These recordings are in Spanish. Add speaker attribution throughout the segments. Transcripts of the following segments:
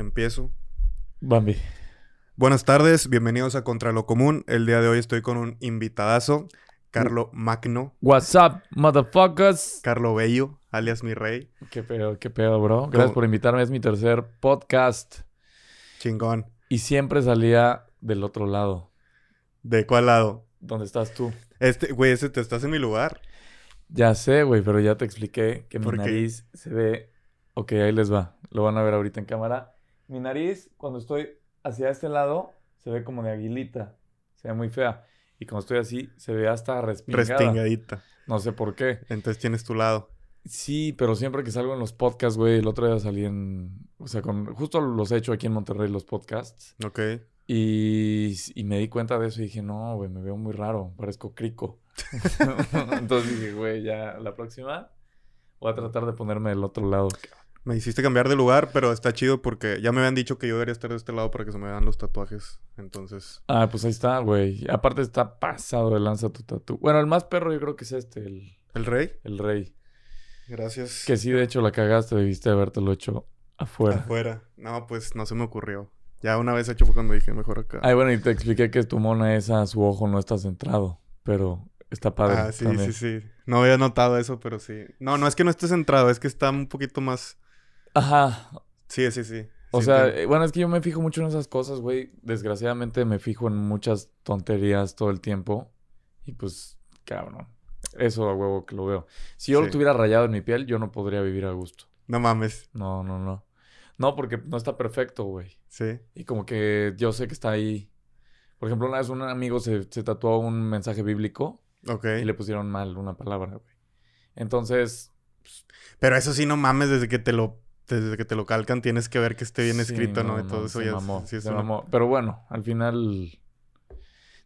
Speaker 1: Empiezo.
Speaker 2: Bambi.
Speaker 1: Buenas tardes, bienvenidos a Contra lo Común. El día de hoy estoy con un invitadazo, Carlo Magno,
Speaker 2: What's up, motherfuckers?
Speaker 1: Carlo Bello, alias mi rey.
Speaker 2: Qué pedo, qué pedo, bro. Gracias
Speaker 1: ¿Cómo?
Speaker 2: por invitarme. Es mi tercer podcast.
Speaker 1: Chingón.
Speaker 2: Y siempre salía del otro lado.
Speaker 1: ¿De cuál lado?
Speaker 2: ¿Dónde estás tú?
Speaker 1: Este, güey, ese te estás en mi lugar.
Speaker 2: Ya sé, güey, pero ya te expliqué que mi nariz se ve... Ok, ahí les va. Lo van a ver ahorita en cámara. Mi nariz, cuando estoy hacia este lado, se ve como de aguilita. Se ve muy fea. Y cuando estoy así, se ve hasta respingada.
Speaker 1: Respingadita.
Speaker 2: No sé por qué.
Speaker 1: Entonces tienes tu lado.
Speaker 2: Sí, pero siempre que salgo en los podcasts, güey, el otro día salí en... O sea, con, justo los he hecho aquí en Monterrey, los podcasts.
Speaker 1: Ok.
Speaker 2: Y, y me di cuenta de eso y dije, no, güey, me veo muy raro, parezco crico. Entonces dije, güey, ya la próxima voy a tratar de ponerme del otro lado.
Speaker 1: Me hiciste cambiar de lugar, pero está chido porque ya me habían dicho que yo debería estar de este lado para que se me vean los tatuajes. Entonces,
Speaker 2: Ah, pues ahí está, güey. Aparte está pasado de lanza tu tatu. Bueno, el más perro yo creo que es este, el,
Speaker 1: ¿el rey?
Speaker 2: el rey.
Speaker 1: Gracias.
Speaker 2: Que sí, de hecho, la cagaste, debiste habértelo hecho afuera.
Speaker 1: Afuera. No, pues no se me ocurrió. Ya una vez hecho fue cuando dije mejor acá.
Speaker 2: Ay, bueno, y te expliqué que tu mona esa, su ojo no está centrado, pero está padre.
Speaker 1: Ah, sí,
Speaker 2: también.
Speaker 1: sí, sí. No había notado eso, pero sí. No, no es que no esté centrado, es que está un poquito más.
Speaker 2: Ajá.
Speaker 1: Sí, sí, sí.
Speaker 2: O
Speaker 1: Sí,
Speaker 2: sea, eh, bueno, es que yo me fijo mucho en esas cosas, güey. Desgraciadamente me fijo en muchas tonterías todo el tiempo. Y pues, cabrón. Eso a huevo que lo veo. Si yo lo tuviera rayado en mi piel, yo no podría vivir a gusto.
Speaker 1: No mames.
Speaker 2: No, no, no. No, porque no está perfecto, güey.
Speaker 1: Sí.
Speaker 2: Y como que yo sé que está ahí. Por ejemplo, una vez un amigo se, se tatuó un mensaje bíblico
Speaker 1: Ok.
Speaker 2: y le pusieron mal una palabra, güey. Entonces,
Speaker 1: Pero eso sí, no mames, desde que te lo. Desde que te lo calcan, tienes que ver que esté bien
Speaker 2: Sí,
Speaker 1: escrito, ¿no? Y todo eso ya. es- sí es
Speaker 2: se
Speaker 1: una-
Speaker 2: mamó. Pero bueno, al final.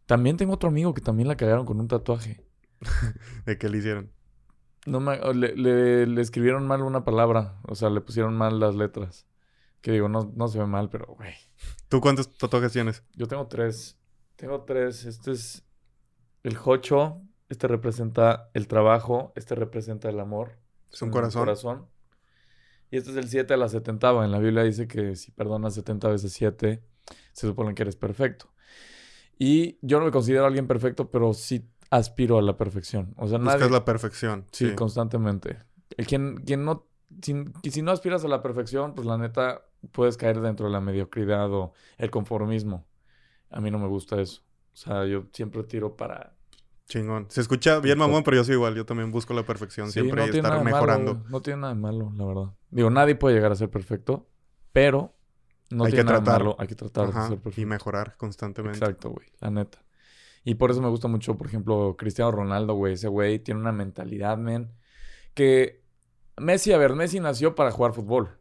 Speaker 2: También tengo otro amigo que también la cagaron con un tatuaje.
Speaker 1: De que le hicieron.
Speaker 2: No me, le, le- le escribieron mal una palabra. O sea, le pusieron mal las letras. Que digo, no, no se ve mal, pero güey.
Speaker 1: ¿Tú cuántos tatuajes tienes?
Speaker 2: Yo tengo tres. Tengo tres. Este es el jocho. Este representa el trabajo. Este representa el amor.
Speaker 1: Es un corazón.
Speaker 2: corazón. Y este es el 7 a la 70. En la Biblia dice que si perdonas 70 veces 7, se supone que eres perfecto. Y yo no me considero alguien perfecto, pero sí aspiro a la perfección. O sea,
Speaker 1: Buscas
Speaker 2: nadie...
Speaker 1: la perfección.
Speaker 2: Sí,
Speaker 1: Sí.
Speaker 2: constantemente. Quien, quien no... Si, si no aspiras a la perfección, pues la neta puedes caer dentro de la mediocridad o el conformismo. A mí no me gusta eso. O sea, yo siempre tiro para...
Speaker 1: Chingón. Se escucha bien mamón, pero yo soy igual. Yo también busco la perfección
Speaker 2: Sí,
Speaker 1: siempre y estar
Speaker 2: malo,
Speaker 1: mejorando.
Speaker 2: no tiene nada de malo, la verdad. Digo, nadie puede llegar a ser perfecto, pero no
Speaker 1: Hay
Speaker 2: tiene
Speaker 1: que
Speaker 2: nada
Speaker 1: tratar.
Speaker 2: malo. Hay que tratar
Speaker 1: Ajá,
Speaker 2: de ser
Speaker 1: Y
Speaker 2: perfecto.
Speaker 1: mejorar constantemente.
Speaker 2: Exacto, güey, la neta. Y por eso me gusta mucho, por ejemplo, Cristiano Ronaldo, güey. Ese güey tiene una mentalidad, men. Que Messi, a ver, Messi nació para jugar fútbol.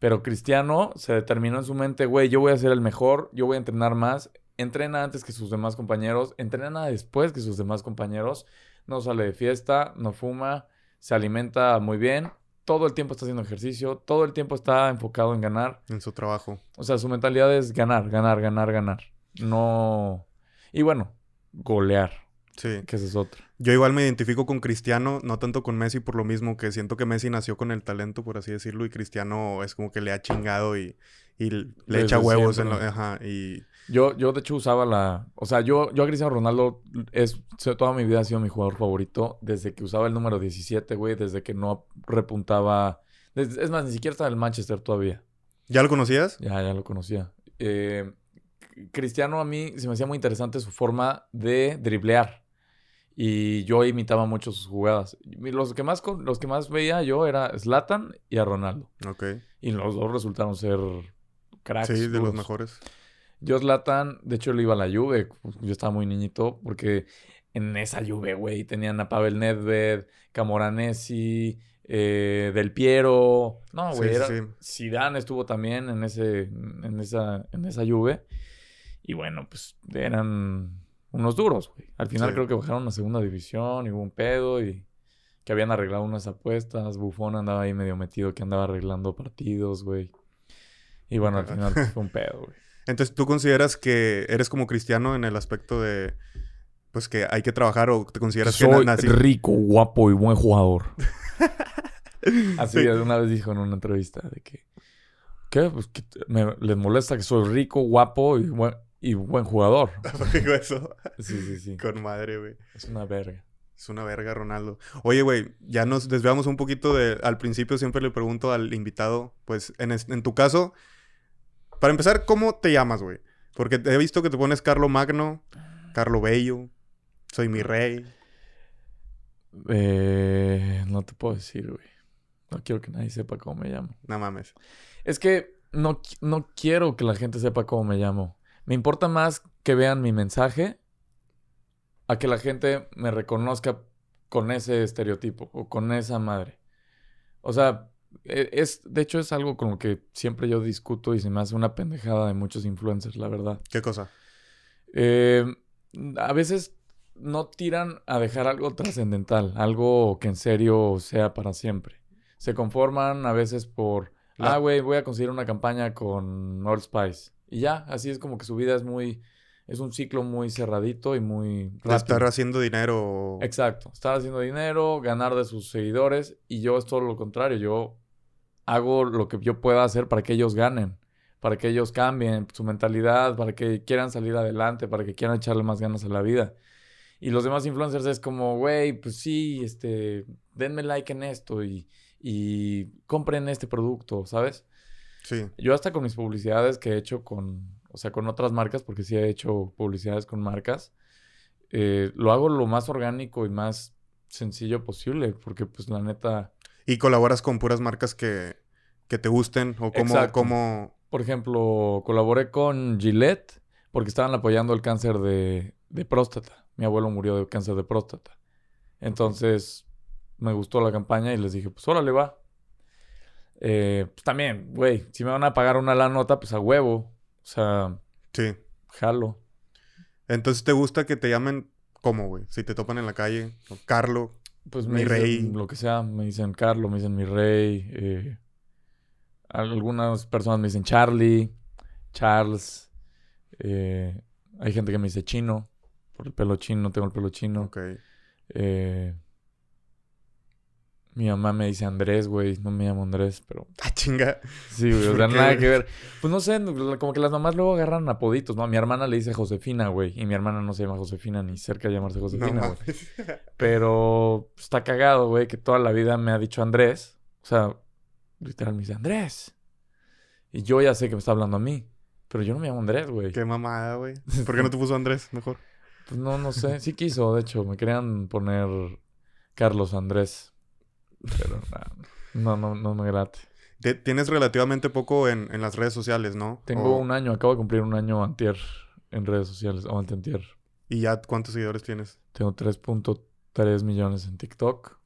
Speaker 2: Pero Cristiano se determinó en su mente, güey, yo voy a ser el mejor, yo voy a entrenar más. Entrena antes que sus demás compañeros, entrena después que sus demás compañeros. No sale de fiesta, no fuma, se alimenta muy bien. Todo el tiempo está haciendo ejercicio, todo el tiempo está enfocado en ganar.
Speaker 1: En su trabajo.
Speaker 2: O sea, su mentalidad es ganar, ganar, ganar, ganar. No. Y bueno, golear,
Speaker 1: Sí.
Speaker 2: que esa es otra.
Speaker 1: Yo igual me identifico con Cristiano, no tanto con Messi por lo mismo que siento que Messi nació con el talento, por así decirlo, y Cristiano es como que le ha chingado y, y le
Speaker 2: Desde
Speaker 1: echa huevos en lo, ajá, y
Speaker 2: Yo, yo de hecho usaba la. O sea, yo, yo a Cristiano Ronaldo es. Toda mi vida ha sido mi jugador favorito. Desde que usaba el número 17, güey. Desde que no repuntaba. desde- es más, ni siquiera estaba en el Manchester todavía.
Speaker 1: ¿ya lo conocías?
Speaker 2: Ya, ya lo conocía. Eh, Cristiano a mí se me hacía muy interesante su forma de driblear. Y yo imitaba mucho sus jugadas. Los que más, con- los que más veía yo era Zlatan y a Ronaldo.
Speaker 1: Ok.
Speaker 2: Y los dos resultaron ser cracks.
Speaker 1: Sí, de los mejores.
Speaker 2: Yo Zlatan, de hecho, le iba a la Juve. Yo estaba muy niñito porque en esa Juve, güey, tenían a Pavel Nedved, Camoranesi, eh, Del Piero. No, güey,
Speaker 1: Sí,
Speaker 2: era...
Speaker 1: sí.
Speaker 2: Zidane estuvo también en, ese, en, esa, en esa Juve. Y bueno, pues eran unos duros, güey. Al final
Speaker 1: Sí.
Speaker 2: creo que bajaron a segunda división y hubo un pedo y que habían arreglado unas apuestas. Bufón andaba ahí medio metido que andaba arreglando partidos, güey. Y bueno, al final pues, fue un pedo, güey.
Speaker 1: Entonces, ¿tú consideras que eres como Cristiano en el aspecto de, pues que hay que trabajar o te consideras que
Speaker 2: Soy
Speaker 1: na- nací-
Speaker 2: rico, guapo y buen jugador. Así
Speaker 1: Sí.
Speaker 2: una vez dijo en una entrevista de que, ¿Qué? Pues que me, les molesta que soy rico, guapo y buen, y buen jugador.
Speaker 1: ¿Por qué digo eso?
Speaker 2: Sí, sí, sí.
Speaker 1: Con madre, güey.
Speaker 2: Es una verga.
Speaker 1: Es una verga, Ronaldo. Oye, güey, ya nos desviamos un poquito de... Al principio siempre le pregunto al invitado, pues, en, es- en tu caso, para empezar, ¿cómo te llamas, güey? Porque he visto que te pones Carlo Magno, Carlo Bello, soy mi rey.
Speaker 2: Eh, no te puedo decir, güey. No quiero que nadie sepa cómo me llamo.
Speaker 1: No mames.
Speaker 2: Es que no, no quiero que la gente sepa cómo me llamo. Me importa más que vean mi mensaje a que la gente me reconozca con ese estereotipo o con esa madre. O sea, es, de hecho es algo con lo que siempre yo discuto y se me hace una pendejada de muchos influencers, la verdad.
Speaker 1: ¿Qué cosa?
Speaker 2: Eh, a veces no tiran a dejar algo trascendental, algo que en serio sea para siempre. Se conforman a veces por,
Speaker 1: La-
Speaker 2: ah, güey, voy a conseguir una campaña con Old Spice. Y ya, así es como que su vida es muy, es un ciclo muy cerradito y muy rápido.
Speaker 1: estar haciendo dinero.
Speaker 2: Exacto, estar haciendo dinero, ganar de sus seguidores y yo es todo lo contrario, yo hago lo que yo pueda hacer para que ellos ganen, para que ellos cambien su mentalidad, para que quieran salir adelante, para que quieran echarle más ganas a la vida. Y los demás influencers es como, güey, pues sí, este, denme like en esto y, y compren este producto, ¿sabes?
Speaker 1: Sí.
Speaker 2: Yo hasta con mis publicidades que he hecho con, o sea, con otras marcas, porque sí he hecho publicidades con marcas, eh, lo hago lo más orgánico y más sencillo posible, porque pues la neta,
Speaker 1: Y colaboras con puras marcas que, que te gusten o como,
Speaker 2: Exacto.
Speaker 1: como...
Speaker 2: por ejemplo, colaboré con Gillette porque estaban apoyando el cáncer de, de próstata. Mi abuelo murió de cáncer de próstata. Entonces, me gustó la campaña y les dije, pues órale, va. Eh, pues también, güey, si me van a pagar una la nota, pues a huevo. O sea,
Speaker 1: Sí.
Speaker 2: jalo.
Speaker 1: Entonces, ¿te gusta que te llamen cómo, güey? Si te topan en la calle. o Carlo.
Speaker 2: Pues
Speaker 1: Mi
Speaker 2: me dicen
Speaker 1: rey.
Speaker 2: lo que sea, me dicen Carlos, me dicen mi rey. eh, algunas personas me dicen Charlie, Charles. eh, hay gente que me dice chino, por el pelo chino, tengo el pelo chino.
Speaker 1: Ok.
Speaker 2: eh, mi mamá me dice Andrés, güey, no me llamo Andrés, pero
Speaker 1: Ah, chinga.
Speaker 2: sí, güey, o
Speaker 1: ¿Por
Speaker 2: sea, nada que ver. Pues no sé, como que las mamás luego agarran apoditos, ¿no? A mi hermana le dice Josefina, güey, y mi hermana no se llama Josefina ni cerca de llamarse Josefina, güey. Pero está cagado, güey, que toda la vida me ha dicho Andrés. O sea, literal me dice Andrés. Y yo ya sé que me está hablando a mí. Pero yo no me llamo Andrés, güey.
Speaker 1: Qué mamada, güey. ¿Por qué no te puso Andrés mejor?
Speaker 2: Pues no, no sé. Sí quiso, de hecho. Me querían poner Carlos Andrés. Pero nah, no, no, no me late.
Speaker 1: Te- Tienes relativamente poco en, en las redes sociales, ¿no?
Speaker 2: Tengo
Speaker 1: O-
Speaker 2: un año, acabo de cumplir un año antier en redes sociales. O antier.
Speaker 1: ¿Y ya cuántos seguidores tienes?
Speaker 2: Tengo 3.3 millones en TikTok.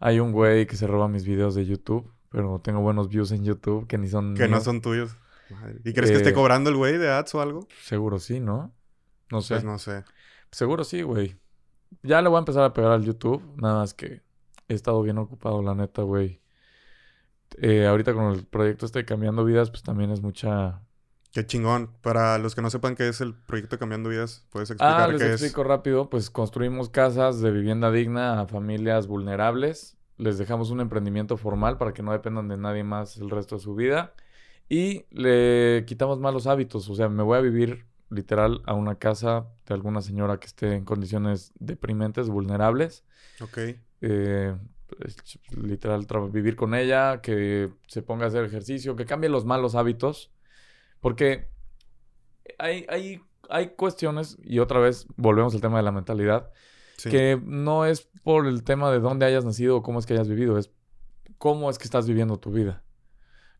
Speaker 2: Hay un güey que se roba mis videos de YouTube, pero tengo buenos views en YouTube que ni son
Speaker 1: Que no son tuyos. Madre. ¿Y crees que esté
Speaker 2: Eh,
Speaker 1: cobrando el güey de ads o algo?
Speaker 2: Seguro sí, ¿no? No sé.
Speaker 1: Pues no sé.
Speaker 2: Seguro sí, güey. Ya le voy a empezar a pegar al YouTube, nada más que he estado bien ocupado, la neta, güey. Eh, ahorita con el proyecto este de Cambiando Vidas, pues también es mucha...
Speaker 1: Qué chingón. Para los que no sepan qué es el proyecto Cambiando Vidas, ¿puedes explicar
Speaker 2: Ah, les
Speaker 1: qué es?
Speaker 2: explico rápido. Pues construimos casas de vivienda digna a familias vulnerables. Les dejamos un emprendimiento formal para que no dependan de nadie más el resto de su vida. Y le quitamos malos hábitos. O sea, me voy a vivir literal a una casa de alguna señora que esté en condiciones deprimentes, vulnerables.
Speaker 1: Ok.
Speaker 2: Eh, pues, literal, vivir con ella, que se ponga a hacer ejercicio, que cambie los malos hábitos. Porque hay, hay, hay cuestiones, y otra vez volvemos al tema de la mentalidad,
Speaker 1: Sí.
Speaker 2: que no es por el tema de dónde hayas nacido o cómo es que hayas vivido, es cómo es que estás viviendo tu vida.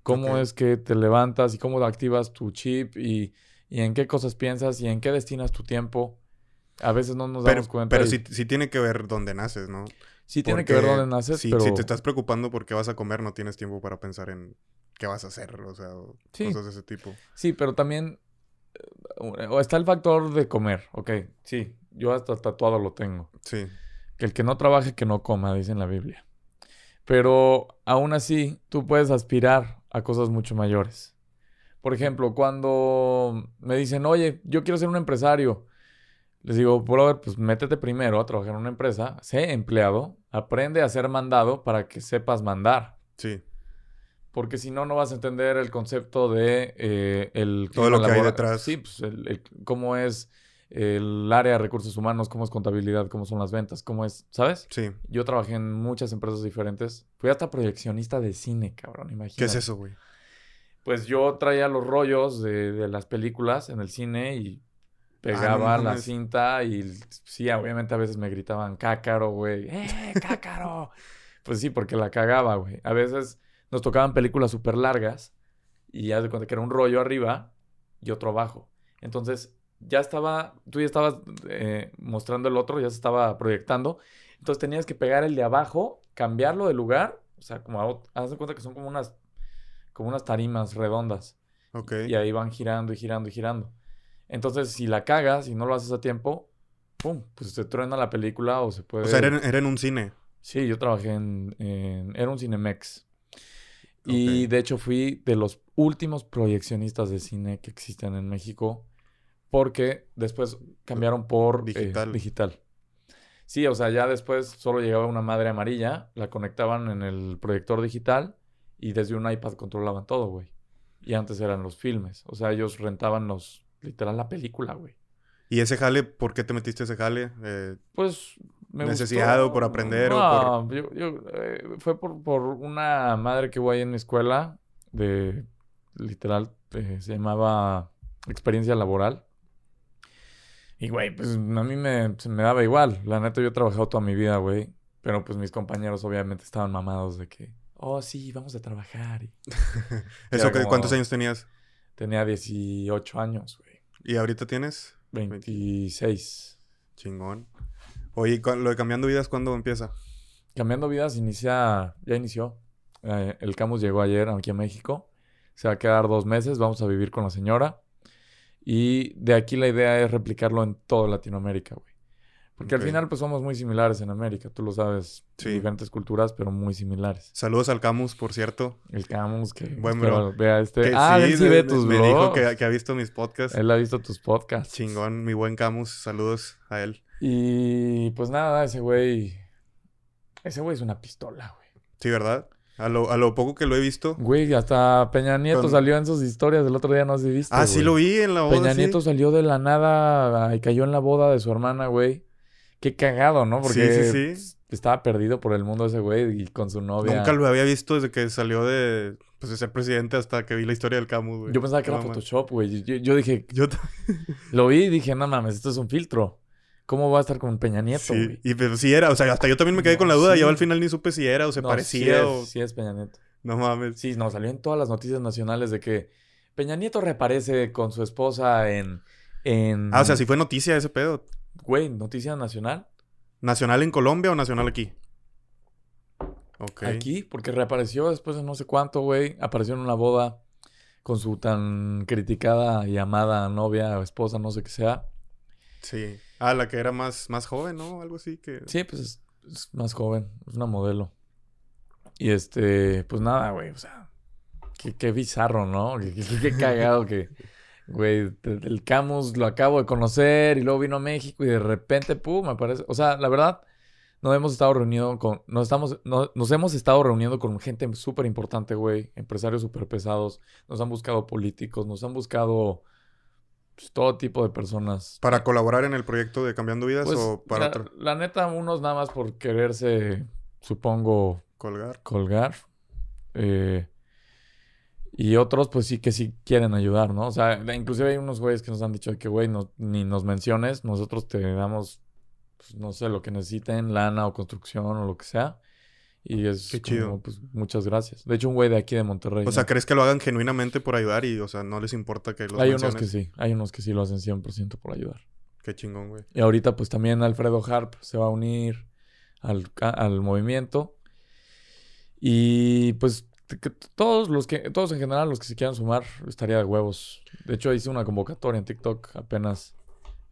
Speaker 2: Cómo es que te levantas y cómo activas tu chip y, y en qué cosas piensas y en qué destinas tu tiempo. A veces no nos
Speaker 1: Pero,
Speaker 2: damos cuenta.
Speaker 1: pero
Speaker 2: y
Speaker 1: sí, sí tiene que ver dónde naces, ¿no?
Speaker 2: sí tiene que ver dónde naces,
Speaker 1: si,
Speaker 2: pero...
Speaker 1: si te estás preocupando por qué vas a comer, no tienes tiempo para pensar en qué vas a hacer, o sea, o
Speaker 2: Sí.
Speaker 1: cosas de ese tipo.
Speaker 2: Sí, pero también eh, o está el factor de comer, ok, sí, yo hasta tatuado lo tengo.
Speaker 1: Sí.
Speaker 2: Que el que no trabaje, que no coma, dice en la Biblia. Pero aún así, tú puedes aspirar a cosas mucho mayores. Por ejemplo, cuando me dicen, oye, yo quiero ser un empresario, les digo, brother, pues métete primero a trabajar en una empresa, sé empleado, aprende a ser mandado para que sepas mandar.
Speaker 1: Sí.
Speaker 2: Porque si no, no vas a entender el concepto de eh, el...
Speaker 1: Todo lo que hay detrás.
Speaker 2: Sí, pues el- el- cómo es el área de recursos humanos, cómo es contabilidad, cómo son las ventas, cómo es, ¿sabes?
Speaker 1: Sí.
Speaker 2: Yo trabajé en muchas empresas diferentes. Fui hasta proyeccionista de cine, cabrón, imagínate.
Speaker 1: ¿Qué es eso, güey?
Speaker 2: Pues yo traía los rollos de, de las películas en el cine y pegaba la cinta y sí, obviamente a veces me gritaban cácaro, güey. ¡Eh, cácaro! pues sí, porque la cagaba, güey. A veces nos tocaban películas súper largas y ya de cuenta que era un rollo arriba y otro abajo. Entonces ya estaba, tú ya estabas eh, mostrando el otro, ya se estaba proyectando. Entonces tenías que pegar el de abajo, cambiarlo de lugar, o sea, como, haz de cuenta que son como unas, como unas tarimas redondas.
Speaker 1: Ok.
Speaker 2: Y ahí van girando y girando y girando. Entonces, si la cagas y no lo haces a tiempo, ¡pum! Pues se truena la película o se puede...
Speaker 1: O sea, era en, era en un cine.
Speaker 2: Sí, yo trabajé en, en- Era un Cinemex. Y
Speaker 1: Ok.
Speaker 2: de hecho fui de los últimos proyeccionistas de cine que existen en México. Porque después cambiaron por... eh,
Speaker 1: Digital.
Speaker 2: digital. Sí, o sea, ya después solo llegaba una madre amarilla, la conectaban en el proyector digital y desde un iPad controlaban todo, güey. Y antes eran los filmes. O sea, ellos rentaban los... Literal la película, güey.
Speaker 1: ¿Y ese jale, por qué te metiste ese jale? Eh,
Speaker 2: Pues me
Speaker 1: ¿Necesidad
Speaker 2: gustó.
Speaker 1: por aprender o
Speaker 2: No, yo- yo, eh, fue por, por una madre que hubo ahí en mi escuela de literal eh, se llamaba experiencia laboral. Y güey, pues a mí me, me daba igual. La neta yo he trabajado toda mi vida, güey. Pero pues mis compañeros obviamente estaban mamados de que, oh sí, vamos a trabajar. Y
Speaker 1: ¿Eso que, ¿Cuántos años tenías?
Speaker 2: tenía 18 años, güey.
Speaker 1: ¿Y ahorita tienes?
Speaker 2: 26.
Speaker 1: Chingón. Oye, ¿y cu- lo de cambiando vidas cuándo empieza?
Speaker 2: Cambiando vidas inicia, ya inició. Eh, el Camus llegó ayer aquí a México. Se va a quedar dos meses, vamos a vivir con la señora. Y de aquí la idea es replicarlo en toda Latinoamérica, güey. Porque al final pues somos muy similares en América, tú lo sabes.
Speaker 1: Sí.
Speaker 2: Diferentes culturas, pero muy similares.
Speaker 1: Saludos al Camus, por cierto.
Speaker 2: El Camus que
Speaker 1: Buen
Speaker 2: espero
Speaker 1: bro.
Speaker 2: vea este.
Speaker 1: Que
Speaker 2: ah, él sí ve tus
Speaker 1: Me dijo que, que ha visto mis podcasts.
Speaker 2: Él ha visto tus podcasts.
Speaker 1: Chingón, mi buen Camus. Saludos a él.
Speaker 2: Y pues nada, ese güey... Ese güey es una pistola, güey.
Speaker 1: Sí, ¿verdad? A lo, a lo poco que lo he visto.
Speaker 2: Güey, hasta Peña Nieto
Speaker 1: Con-
Speaker 2: salió en sus historias el otro día, no sé si viste.
Speaker 1: Ah, sí lo vi en la boda.
Speaker 2: Peña
Speaker 1: sí.
Speaker 2: Nieto salió de la nada y cayó en la boda de su hermana, güey. Qué cagado, ¿no? Porque
Speaker 1: Sí, sí, sí.
Speaker 2: pues, estaba perdido por el mundo ese güey y con su novia.
Speaker 1: Nunca lo había visto desde que salió de, pues, de ser presidente hasta que vi la historia del Camus, güey.
Speaker 2: Yo pensaba que era. Photoshop, güey. Yo, yo dije,
Speaker 1: Yo
Speaker 2: lo vi y dije, no mames, esto es un filtro. ¿Cómo va a estar con Peña Nieto,
Speaker 1: Sí,
Speaker 2: güey?
Speaker 1: y pues, sí era. O sea, hasta yo también me quedé
Speaker 2: No,
Speaker 1: con la duda.
Speaker 2: sí.
Speaker 1: Yo al final ni supe si era o se
Speaker 2: No,
Speaker 1: parecía
Speaker 2: sí
Speaker 1: o...
Speaker 2: es, sí es Peña Nieto.
Speaker 1: No mames.
Speaker 2: Sí, no, salió en todas las noticias nacionales de que Peña Nieto reaparece con su esposa en... en
Speaker 1: Ah, o sea, sí fue noticia ese pedo.
Speaker 2: Güey, noticia nacional.
Speaker 1: ¿Nacional en Colombia o nacional aquí?
Speaker 2: Aquí, porque reapareció después de no sé cuánto, güey. Apareció en una boda con su tan criticada y amada novia o esposa, no sé qué sea.
Speaker 1: Sí. Ah, la que era más, más joven, ¿no? Algo así que...
Speaker 2: Sí, pues es, es más joven, es una modelo. Y este, pues nada, güey, o sea, qué, qué bizarro, ¿no? Qué, qué- qué cagado que, güey, el Camus lo acabo de conocer y luego vino a México y de repente, pum, me parece. O sea, la verdad, nos hemos estado reuniendo con, nos estamos, no- nos hemos estado reuniendo con gente súper importante, güey, empresarios súper pesados, nos han buscado políticos, nos han buscado pues, todo tipo de personas.
Speaker 1: ¿Para colaborar en el proyecto de Cambiando Vidas
Speaker 2: Pues,
Speaker 1: o para
Speaker 2: la,
Speaker 1: otro?
Speaker 2: la neta, unos nada más por quererse, supongo,
Speaker 1: Colgar.
Speaker 2: colgar. eh, y otros, pues sí que sí quieren ayudar, ¿no? O sea, inclusive hay unos güeyes que nos han dicho que, güey, no- ni nos menciones, nosotros te damos, pues, no sé, lo que necesiten, lana o construcción o lo que sea. Y es
Speaker 1: Qué
Speaker 2: como,
Speaker 1: chido.
Speaker 2: pues, muchas gracias. De hecho, un güey de aquí de Monterrey.
Speaker 1: O sea,
Speaker 2: ¿no?
Speaker 1: ¿crees que lo hagan genuinamente por ayudar y, o sea, no les importa que los
Speaker 2: hay unos
Speaker 1: menciones?
Speaker 2: que sí, hay unos que sí lo hacen 100% por ayudar.
Speaker 1: Qué chingón, güey.
Speaker 2: Y ahorita pues también Alfredo Harp se va a unir al, al movimiento. Y pues que todos los que, todos en general, los que se quieran sumar, estaría de huevos. De hecho, hice una convocatoria en TikTok apenas.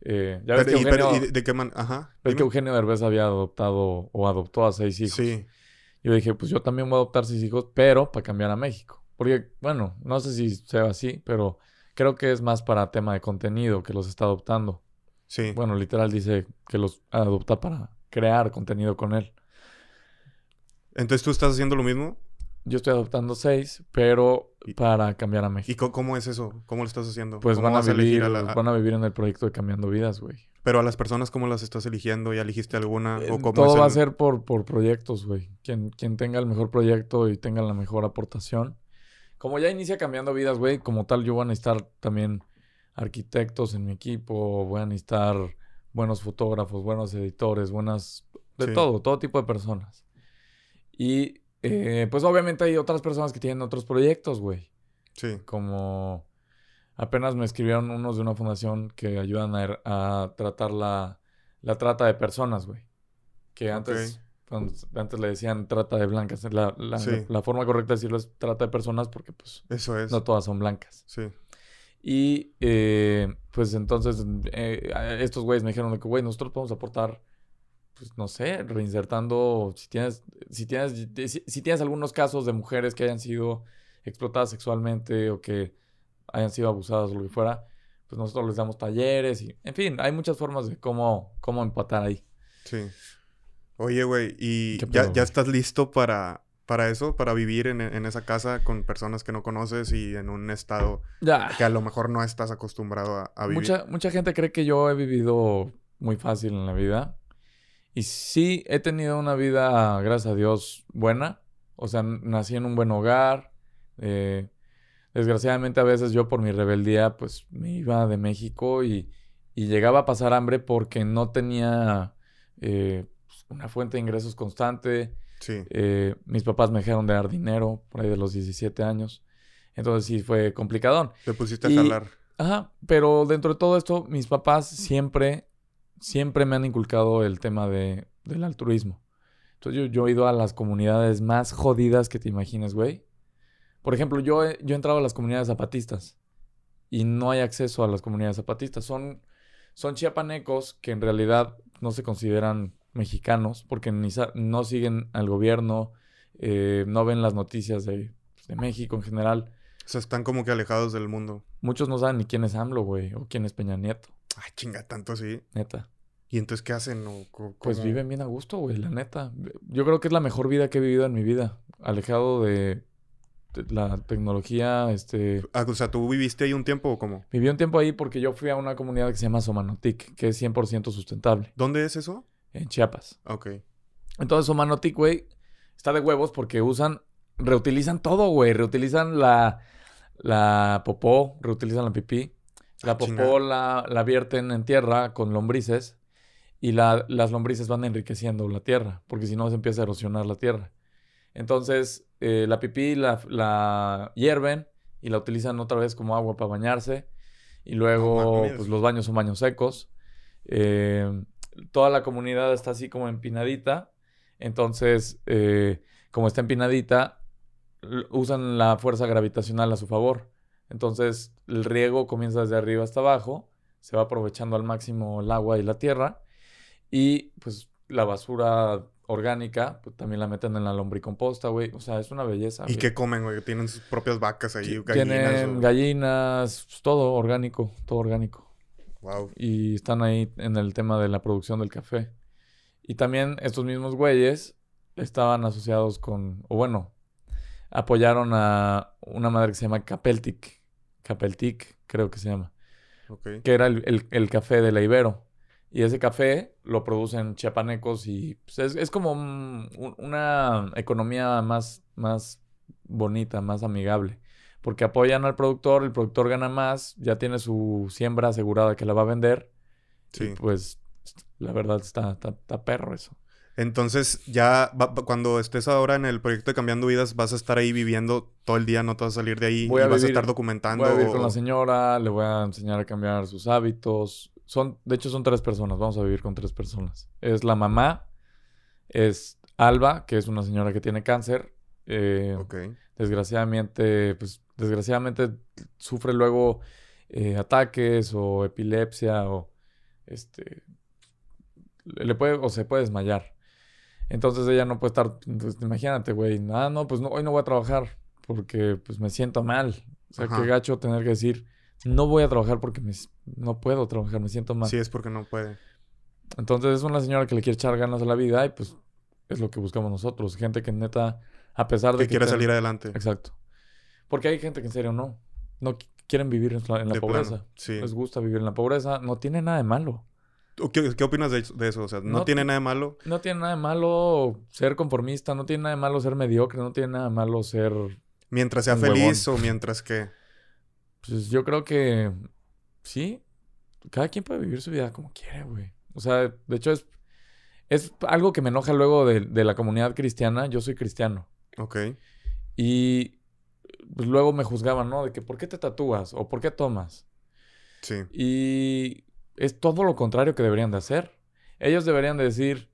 Speaker 2: Eh, ya ves
Speaker 1: Pero-
Speaker 2: que
Speaker 1: y, pero-
Speaker 2: Eugenio,
Speaker 1: ¿y de, qué man? Ajá.
Speaker 2: ves que. Eugenio Derbez había adoptado o adoptó a seis hijos.
Speaker 1: Sí.
Speaker 2: Yo dije, pues yo también voy a adoptar seis hijos, pero para cambiar a México. Porque, bueno, no sé si sea así, pero creo que es más para tema de contenido que los está adoptando.
Speaker 1: Sí.
Speaker 2: Bueno, literal dice que los adopta para crear contenido con él.
Speaker 1: Entonces, ¿tú estás haciendo lo mismo?
Speaker 2: Yo estoy adoptando seis, pero
Speaker 1: Y-
Speaker 2: para cambiar a
Speaker 1: ¿Y
Speaker 2: México.
Speaker 1: co- cómo es eso? ¿Cómo lo estás haciendo?
Speaker 2: Pues
Speaker 1: ¿Cómo
Speaker 2: van a, vivir,
Speaker 1: a la-
Speaker 2: van a vivir en el proyecto de Cambiando Vidas, güey.
Speaker 1: Pero a las personas, ¿cómo las estás eligiendo? ¿Ya elegiste alguna?
Speaker 2: Eh,
Speaker 1: ¿O cómo
Speaker 2: Todo
Speaker 1: es
Speaker 2: va a ser por, por proyectos, güey. Quien, quien tenga el mejor proyecto y tenga la mejor aportación. Como ya inicia cambiando vidas, güey, como tal, yo voy a necesitar también arquitectos en mi equipo, voy a necesitar buenos fotógrafos, buenos editores, buenas. de
Speaker 1: Sí.
Speaker 2: todo, todo tipo de personas. Y eh, pues obviamente hay otras personas que tienen otros proyectos, güey.
Speaker 1: Sí.
Speaker 2: Como apenas me escribieron unos de una fundación que ayudan a, er- a tratar la, la trata de personas, güey. Que antes, antes le decían trata de blancas. La, la,
Speaker 1: Sí.
Speaker 2: la forma correcta de decirlo es trata de personas porque pues
Speaker 1: Eso es.
Speaker 2: no todas son blancas.
Speaker 1: Sí.
Speaker 2: Y eh, pues entonces eh, estos güeyes me dijeron que, güey, nosotros podemos aportar, pues no sé, reinsertando, si tienes, si tienes, si, si tienes algunos casos de mujeres que hayan sido explotadas sexualmente o que hayan sido abusadas o lo que fuera, pues nosotros les damos talleres y, en fin, hay muchas formas de cómo, cómo empatar ahí.
Speaker 1: Sí. Oye, güey, ¿y
Speaker 2: ¿Qué
Speaker 1: ya, ya estás listo para, para eso? Para vivir en, en esa casa con personas que no conoces y en un estado
Speaker 2: Ya.
Speaker 1: que a lo mejor no estás acostumbrado a, a vivir.
Speaker 2: Mucha, mucha gente cree que yo he vivido muy fácil en la vida. Y sí, he tenido una vida, gracias a Dios, buena. O sea, nací en un buen hogar. eh, desgraciadamente, a veces yo por mi rebeldía, pues me iba de México y, y llegaba a pasar hambre porque no tenía eh, pues, una fuente de ingresos constante.
Speaker 1: Sí.
Speaker 2: Eh, mis papás me dejaron de dar dinero por ahí de los 17 años. Entonces sí fue complicadón.
Speaker 1: Te pusiste a jalar.
Speaker 2: Ajá, pero dentro de todo esto, mis papás siempre, siempre me han inculcado el tema de, del altruismo. Entonces yo, yo he ido a las comunidades más jodidas que te imagines, güey. Por ejemplo, yo he, yo he entrado a las comunidades zapatistas y no hay acceso a las comunidades zapatistas. Son, son chiapanecos que en realidad no se consideran mexicanos porque ni no siguen al gobierno, eh, no ven las noticias de, pues, de México en general.
Speaker 1: O sea, están como que alejados del mundo.
Speaker 2: Muchos no saben ni quién es AMLO, güey, o quién es Peña Nieto,
Speaker 1: Ay, chinga, tanto así.
Speaker 2: neta.
Speaker 1: ¿Y entonces qué hacen? ¿O
Speaker 2: Pues viven bien a gusto, güey, la neta. Yo creo que es la mejor vida que he vivido en mi vida. Alejado de, de la tecnología, este...
Speaker 1: Ah, o sea, ¿tú viviste ahí un tiempo o cómo?
Speaker 2: Viví un tiempo ahí porque yo fui a una comunidad que se llama Somanotic, que es 100% sustentable,
Speaker 1: ¿Dónde es eso?
Speaker 2: en Chiapas.
Speaker 1: Ok.
Speaker 2: Entonces Somanotic, güey, está de huevos porque usan, reutilizan todo, güey. Reutilizan la, la popó, reutilizan la pipí. La
Speaker 1: Ah,
Speaker 2: popó la, la vierten en tierra con lombrices y la- las lombrices van enriqueciendo la tierra, porque si no se empieza a erosionar la tierra. Entonces, eh, la pipí la, la hierven y la utilizan otra vez como agua para bañarse. Y luego, pues los baños son baños secos. Eh, toda la comunidad está así como empinadita. Entonces, eh, como está empinadita, usan la fuerza gravitacional a su favor. Entonces, el riego comienza desde arriba hasta abajo, se va aprovechando al máximo el agua y la tierra. Y pues la basura orgánica, pues también la meten en la lombricomposta, güey. O sea, es una belleza.
Speaker 1: ¿Y
Speaker 2: güey.
Speaker 1: qué comen, güey? ¿Tienen sus propias vacas ahí? Gallinas
Speaker 2: Tienen
Speaker 1: o-
Speaker 2: gallinas, pues, todo orgánico, todo orgánico.
Speaker 1: Wow.
Speaker 2: Y están ahí en el tema de la producción del café. Y también estos mismos güeyes estaban asociados con, o bueno, apoyaron a una madre que se llama Capeltic. Capeltic, creo que se llama. Que era el, el- el café de la Ibero. Y ese café lo producen chiapanecos y pues, es, es como un- un- una economía más, más bonita, más amigable. Porque apoyan al productor, el productor gana más, ya tiene su siembra asegurada que la va a vender.
Speaker 1: Sí.
Speaker 2: Y pues la verdad está, está, está perro eso.
Speaker 1: Entonces, ya va- cuando estés ahora en el proyecto de Cambiando Vidas, vas a estar ahí viviendo todo el día, no te vas a salir de ahí
Speaker 2: Voy
Speaker 1: y
Speaker 2: a
Speaker 1: vas a estar documentando.
Speaker 2: Voy a vivir con la señora, le voy a enseñar a cambiar sus hábitos. Son, de hecho, son tres personas. Vamos a vivir con tres personas. Es la mamá, es Alba, que es una señora que tiene cáncer. eh,
Speaker 1: Ok.
Speaker 2: Desgraciadamente, pues, desgraciadamente sufre luego eh, ataques o epilepsia o este le puede o se puede desmayar. Entonces ella no puede estar, pues, imagínate, güey, ah, no, pues no, hoy no voy a trabajar porque pues me siento mal. O sea,
Speaker 1: Ajá.
Speaker 2: qué gacho tener que decir, no voy a trabajar porque me, no puedo trabajar, me siento mal.
Speaker 1: Sí, es porque no puede.
Speaker 2: Entonces es una señora que le quiere echar ganas a la vida y pues es lo que buscamos nosotros. Gente que neta A pesar de
Speaker 1: Que
Speaker 2: que...
Speaker 1: quiere salir adelante.
Speaker 2: Exacto. Porque hay gente que en serio no. No qui- quieren vivir en la, en la
Speaker 1: de
Speaker 2: pobreza.
Speaker 1: Sí.
Speaker 2: Les gusta vivir en la pobreza. No tiene nada de malo.
Speaker 1: ¿Tú ¿Qué, qué opinas de, de eso? O sea, no,
Speaker 2: No-
Speaker 1: tiene nada de malo.
Speaker 2: No tiene nada de malo ser conformista. No tiene nada de malo ser mediocre. No tiene nada de malo ser...
Speaker 1: Mientras sea feliz o mientras que...
Speaker 2: Pues yo creo que... Sí. Cada quien puede vivir su vida como quiere, güey. O sea, de hecho es... Es algo que me enoja luego de, de la comunidad cristiana. Yo soy cristiano.
Speaker 1: Ok.
Speaker 2: Y pues, luego me juzgaban, ¿no? De que ¿por qué te tatúas? ¿O por qué tomas?
Speaker 1: Sí.
Speaker 2: Y es todo lo contrario que deberían de hacer. Ellos deberían de decir,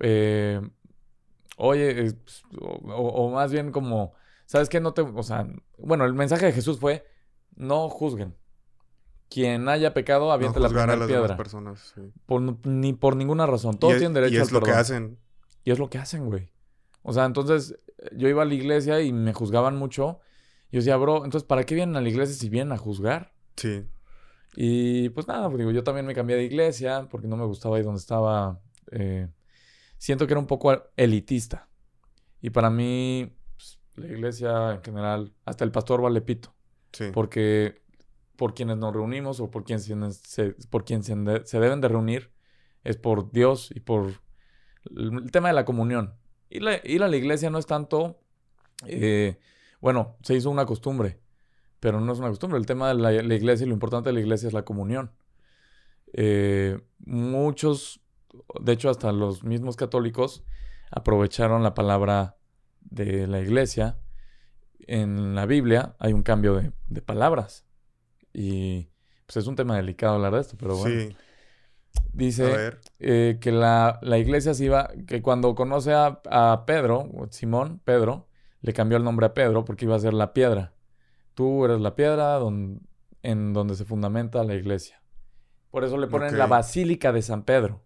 Speaker 2: eh, oye, eh, pues, o, más bien como, ¿sabes qué? No te, o sea, bueno, el mensaje de Jesús fue, no juzguen. Quien haya pecado,
Speaker 1: No
Speaker 2: aviente la
Speaker 1: juzgar a las demás
Speaker 2: piedra.
Speaker 1: personas. sí.
Speaker 2: Por- ni por ninguna razón. Todos
Speaker 1: es,
Speaker 2: tienen derecho
Speaker 1: y es
Speaker 2: al
Speaker 1: lo que hacen.
Speaker 2: Y es lo que hacen, güey. O sea, entonces yo iba a la iglesia y me juzgaban mucho. Y yo decía, bro, entonces, ¿para qué vienen a la iglesia si vienen a juzgar?
Speaker 1: Sí.
Speaker 2: Y pues nada, digo, yo también me cambié de iglesia porque no me gustaba ahí donde estaba. eh, siento que era un poco elitista. Y para mí, pues, la iglesia en general, hasta el pastor vale pito.
Speaker 1: Sí.
Speaker 2: Porque por quienes nos reunimos o por quienes se, por quien se, de- se deben de reunir es por Dios y por el, el tema de la comunión. Ir, la- ir a la iglesia no es tanto, eh, bueno, se hizo una costumbre, pero no es una costumbre. El tema de la, la iglesia y lo importante de la iglesia es la comunión. Eh, muchos, de hecho hasta los mismos católicos, aprovecharon la palabra de la iglesia. En la Biblia hay un cambio de, de palabras. Y pues es un tema delicado hablar de esto, pero bueno.
Speaker 1: Sí.
Speaker 2: Dice eh, que la, la iglesia se iba, que cuando conoce a, a Pedro, Simón, Pedro, le cambió el nombre a Pedro porque iba a ser la piedra. Tú eres la piedra don- en donde se fundamenta la iglesia. Por eso le ponen la. Basílica de San Pedro.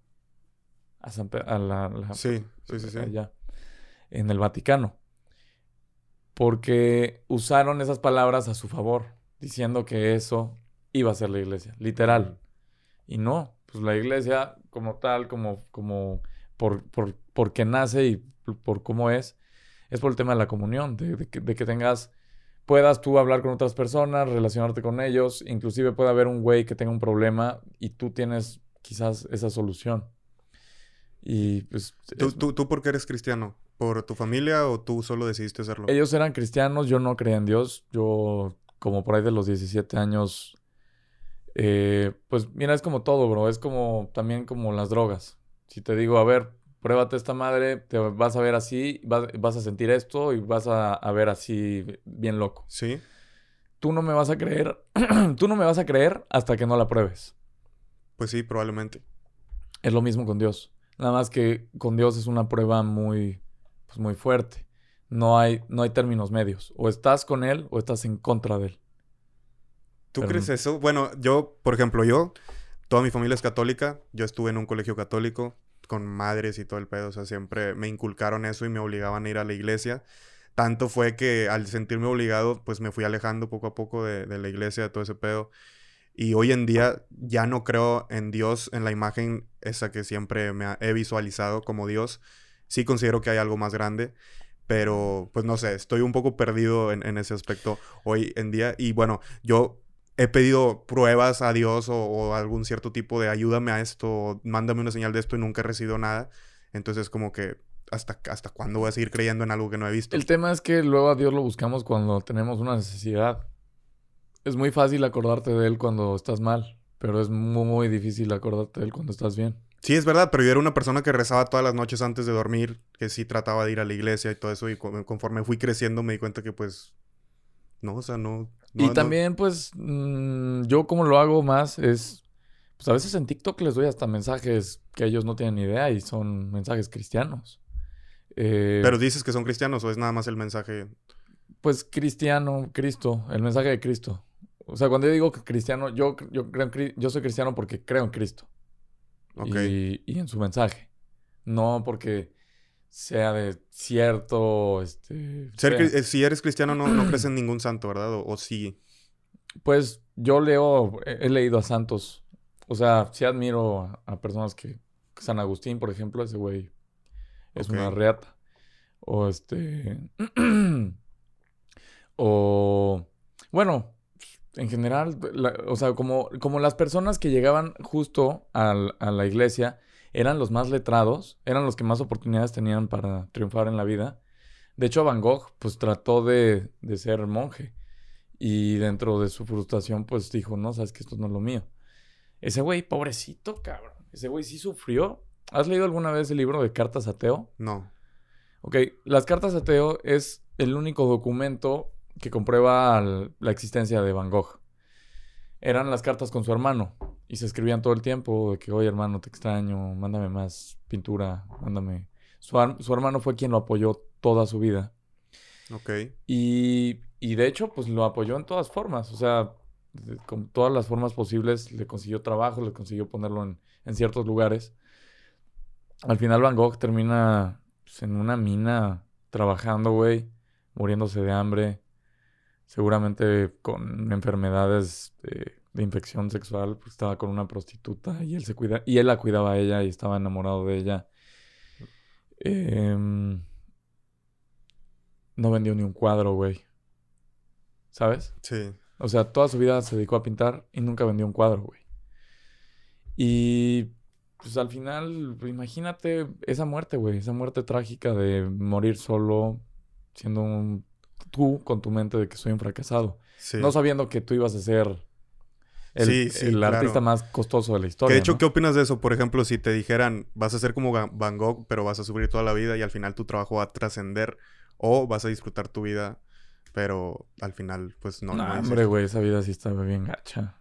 Speaker 2: A, San a la, la-
Speaker 1: Sí, sí, sí, sí.
Speaker 2: allá, en el Vaticano. Porque usaron esas palabras a su favor, diciendo que eso iba a ser la iglesia, literal. Y no, pues la iglesia como tal, como, como por, por, porque nace y por, por cómo es, es por el tema de la comunión, de, de que, de que tengas, puedas tú hablar con otras personas, relacionarte con ellos, inclusive puede haber un güey que tenga un problema y tú tienes quizás esa solución. Y pues...
Speaker 1: ¿Tú,
Speaker 2: es-
Speaker 1: tú, ¿Tú por qué eres cristiano? ¿Por tu familia o tú solo decidiste hacerlo?
Speaker 2: ellos eran cristianos, yo no creía en Dios. Yo, como por ahí de los 17 años, eh, pues mira, es como todo, bro. Es como también como las drogas. Si te digo, a ver, pruébate esta madre, te vas a ver así, vas, vas a sentir esto y vas a, a ver así bien loco.
Speaker 1: Sí.
Speaker 2: Tú no me vas a creer, tú no me vas a creer hasta que no la pruebes.
Speaker 1: Pues sí, probablemente.
Speaker 2: Es lo mismo con Dios. Nada más que con Dios es una prueba muy, pues muy fuerte. No hay, no hay términos medios. O estás con Él o estás en contra de Él.
Speaker 1: ¿Tú crees eso? Bueno, yo, por ejemplo, yo, toda mi familia es católica. Yo estuve en un colegio católico con madres y todo el pedo. O sea, siempre me inculcaron eso y me obligaban a ir a la iglesia. Tanto fue que al sentirme obligado, pues me fui alejando poco a poco de, la iglesia, de todo ese pedo. Y hoy en día ya no creo en Dios, en la imagen esa que siempre me he visualizado como Dios. Sí considero que hay algo más grande, pero pues no sé, estoy un poco perdido en ese aspecto hoy en día. Y bueno, yo he pedido pruebas a Dios o, o algún cierto tipo de ayúdame a esto, mándame una señal de esto y nunca he recibido nada. Entonces como que hasta, hasta cuándo voy a seguir creyendo en algo que no he visto.
Speaker 2: El tema es que luego a Dios lo buscamos cuando tenemos una necesidad. Es muy fácil acordarte de Él cuando estás mal, pero es muy, muy difícil acordarte de Él cuando estás bien.
Speaker 1: Sí, es verdad, pero yo era una persona que rezaba todas las noches antes de dormir, que sí trataba de ir a la iglesia y todo eso, y co- conforme fui creciendo me di cuenta que pues, no, o sea, no... no-
Speaker 2: y
Speaker 1: no-
Speaker 2: también, pues, mm, yo como lo hago más es, pues a veces en TikTok les doy hasta mensajes que ellos no tienen ni idea y son mensajes cristianos. Eh,
Speaker 1: Pero dices que son cristianos o es nada más el mensaje.
Speaker 2: Pues cristiano, Cristo, el mensaje de Cristo. O sea, cuando yo digo que cristiano, yo, yo, creo en yo soy cristiano porque creo en Cristo. Y, y en su mensaje. No porque sea de cierto, este...
Speaker 1: Ser eh, si eres cristiano no, no crees en ningún santo, ¿verdad? O, o sí.
Speaker 2: Pues yo leo, he, he leído a santos. O sea, sí admiro a, a personas que... San Agustín, por ejemplo, ese güey es una reata. O este. o. Bueno, en general, o sea, como, como las personas que llegaban justo a la iglesia eran los más letrados, eran los que más oportunidades tenían para triunfar en la vida. De hecho, Van Gogh, pues trató de, de ser monje. Y dentro de su frustración, pues dijo, no, sabes que esto no es lo mío. Ese güey, pobrecito, cabrón. Ese güey sí sufrió. ¿Has leído alguna vez el libro de Cartas a Teo?
Speaker 1: No.
Speaker 2: Ok, las Cartas a Teo es el único documento que comprueba la existencia de Van Gogh. Eran las cartas con su hermano y se escribían todo el tiempo de que, oye hermano, te extraño, mándame más pintura, mándame... Su, su hermano fue quien lo apoyó toda su vida.
Speaker 1: Ok.
Speaker 2: Y, y de hecho, pues lo apoyó en todas formas. O sea, con todas las formas posibles le consiguió trabajo, le consiguió ponerlo en, en ciertos lugares. Al final Van Gogh termina pues, en una mina trabajando, güey, muriéndose de hambre, seguramente con enfermedades de, infección sexual, pues estaba con una prostituta y él se cuida y él la cuidaba a ella y estaba enamorado de ella. Em, no vendió ni un cuadro, güey. ¿Sabes?
Speaker 1: Sí.
Speaker 2: O sea, toda su vida se dedicó a pintar y nunca vendió un cuadro, güey. Y pues al final, imagínate esa muerte, güey, esa muerte trágica de morir solo, siendo un tú con tu mente de que soy un fracasado. No sabiendo que tú ibas a ser el, artista más costoso de la historia.
Speaker 1: de hecho, ¿qué opinas de eso? Por ejemplo, si te dijeran, vas a ser como Van Gogh, pero vas a sufrir toda la vida y al final tu trabajo va a trascender o vas a disfrutar tu vida, pero al final, pues no.
Speaker 2: No, hombre, güey, esa vida sí está bien gacha.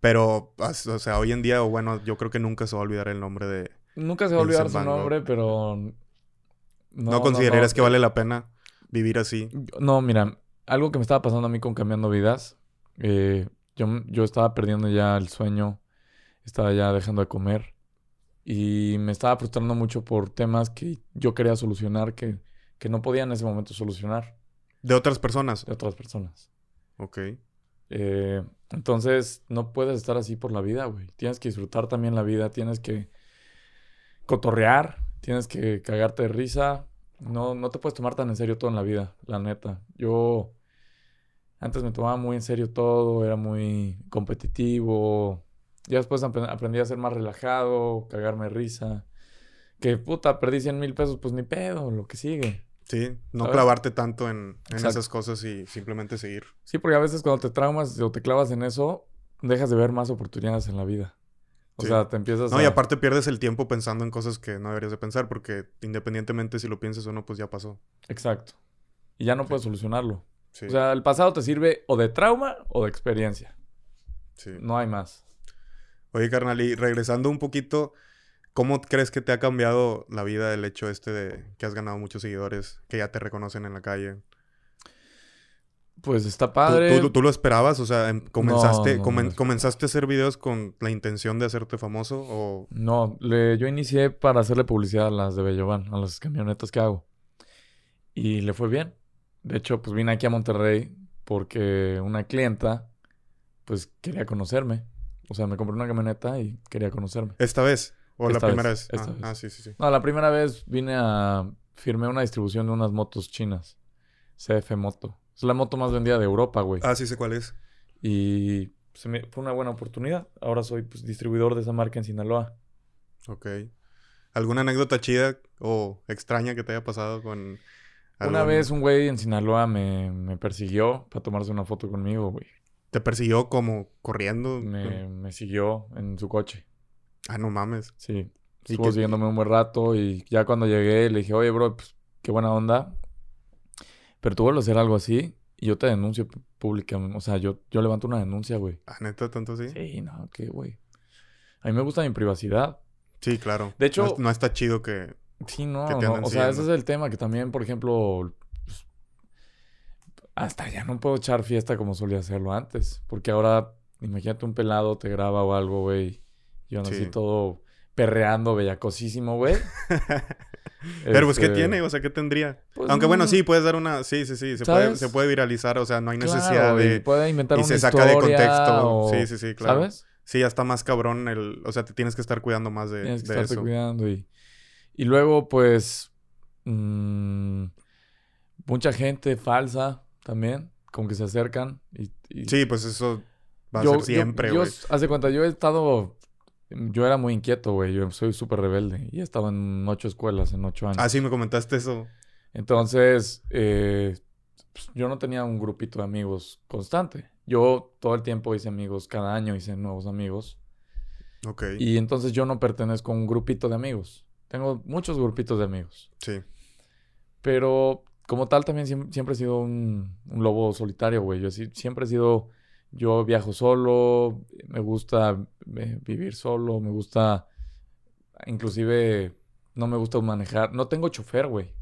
Speaker 1: Pero, o sea, hoy en día, o bueno, yo creo que nunca se va a olvidar el nombre de.
Speaker 2: Nunca se va a olvidar su nombre, pero.
Speaker 1: No, ¿No considerarías que vale la pena vivir así?
Speaker 2: No, mira, algo que me estaba pasando a mí con Cambiando Vidas. Eh, yo, yo estaba perdiendo ya el sueño, estaba ya dejando de comer y me estaba frustrando mucho por temas que yo quería solucionar que, que no podía en ese momento solucionar.
Speaker 1: ¿De otras personas?
Speaker 2: De otras personas.
Speaker 1: Ok.
Speaker 2: Eh, entonces, no puedes estar así por la vida, güey. Tienes que disfrutar también la vida, tienes que cotorrear, tienes que cagarte de risa. No, no te puedes tomar tan en serio todo en la vida, la neta. Yo antes me tomaba muy en serio todo, era muy competitivo. Ya después aprendí a ser más relajado, cagarme risa. Que puta, perdí 100 mil pesos, pues ni pedo, lo que sigue.
Speaker 1: Sí, no clavarte tanto en, esas cosas y simplemente seguir.
Speaker 2: Sí, porque a veces cuando te traumas o te clavas en eso, dejas de ver más oportunidades en la vida. O sea, te empiezas
Speaker 1: No, y aparte pierdes el tiempo pensando en cosas que no deberías de pensar porque independientemente si lo piensas o no, pues ya pasó.
Speaker 2: Exacto. Y ya no puedes solucionarlo. O sea, el pasado te sirve o de trauma o de experiencia. Sí. No hay más.
Speaker 1: Oye, carnal, y regresando un poquito, ¿cómo crees que te ha cambiado la vida el hecho este de que has ganado muchos seguidores, que ya te reconocen en la calle?
Speaker 2: Pues está padre.
Speaker 1: ¿Tú, lo esperabas? O sea, em, ¿comenzaste, ¿comenzaste a hacer videos con la intención de hacerte famoso o...?
Speaker 2: No, le, yo inicié para hacerle publicidad a las de Bellovan, a las camionetas que hago. Y le fue bien. De hecho, pues vine aquí a Monterrey porque una clienta, pues quería conocerme. O sea, me compré una camioneta y quería conocerme.
Speaker 1: ¿Esta vez? ¿O la primera vez? Ah, vez. ah, sí, sí, sí.
Speaker 2: No, la primera vez vine a... Firmé una distribución de unas motos chinas. CF Moto. Es la moto más vendida de Europa, güey.
Speaker 1: Ah, sí sé cuál es.
Speaker 2: Y se me, fue una buena oportunidad. Ahora soy pues, distribuidor de esa marca en Sinaloa.
Speaker 1: Ok. ¿Alguna anécdota chida o extraña que te haya pasado con
Speaker 2: una vez un güey en Sinaloa me, persiguió para tomarse una foto conmigo, güey.
Speaker 1: ¿Te persiguió como corriendo?
Speaker 2: Me, siguió en su coche.
Speaker 1: Ah, no mames.
Speaker 2: Sí. Estuvo siguiéndome un buen rato y ya cuando llegué le dije, oye, bro, pues qué buena onda. Pero tú vuelves a hacer algo así y yo te denuncio públicamente. O sea, yo, yo levanto una denuncia, güey.
Speaker 1: Ah, neta, tanto así.
Speaker 2: Sí, no, qué, güey. A mí me gusta mi privacidad.
Speaker 1: Sí, claro.
Speaker 2: De hecho...
Speaker 1: no está chido que
Speaker 2: Sí, no, no. O sea, ese es el tema que también, por ejemplo, pues, hasta ya no puedo echar fiesta como solía hacerlo antes. Porque ahora, imagínate un pelado te graba o algo, güey. Yo no así todo perreando, bellacosísimo, güey.
Speaker 1: Pero pues, ¿qué este, tiene? O sea, ¿qué tendría? Pues, Aunque bueno, sí, puedes dar una... Sí, sí, sí. Se, puede, se puede viralizar. O sea, no hay necesidad de...
Speaker 2: puede inventar y se saca de contexto.
Speaker 1: Sí, sí, sí, claro. ¿Sabes? Sí, ya está más cabrón el... O sea, te tienes que estar cuidando más de,
Speaker 2: tienes
Speaker 1: que
Speaker 2: estarte cuidando y... Y luego, pues, mm, mucha gente falsa también, como que se acercan y... y-
Speaker 1: Sí, pues eso va a
Speaker 2: Yo-
Speaker 1: ser
Speaker 2: yo-
Speaker 1: siempre, güey.
Speaker 2: Hace cuenta, yo he estado... Yo era muy inquieto, güey. Yo soy súper rebelde. Y he estado en ocho escuelas en ocho años.
Speaker 1: Ah, sí, me comentaste eso.
Speaker 2: Entonces, eh, pues, yo no tenía un grupito de amigos constante. Yo todo el tiempo hice amigos, cada año hice nuevos amigos.
Speaker 1: Ok.
Speaker 2: Y entonces yo no pertenezco a un grupito de amigos. Tengo muchos grupitos de amigos.
Speaker 1: Sí.
Speaker 2: Pero como tal también siem- siempre, he sido un, un lobo solitario, güey. Yo siempre he sido... Yo viajo solo, me gusta eh, vivir solo, me gusta... Inclusive no me gusta manejar. No tengo chofer, güey.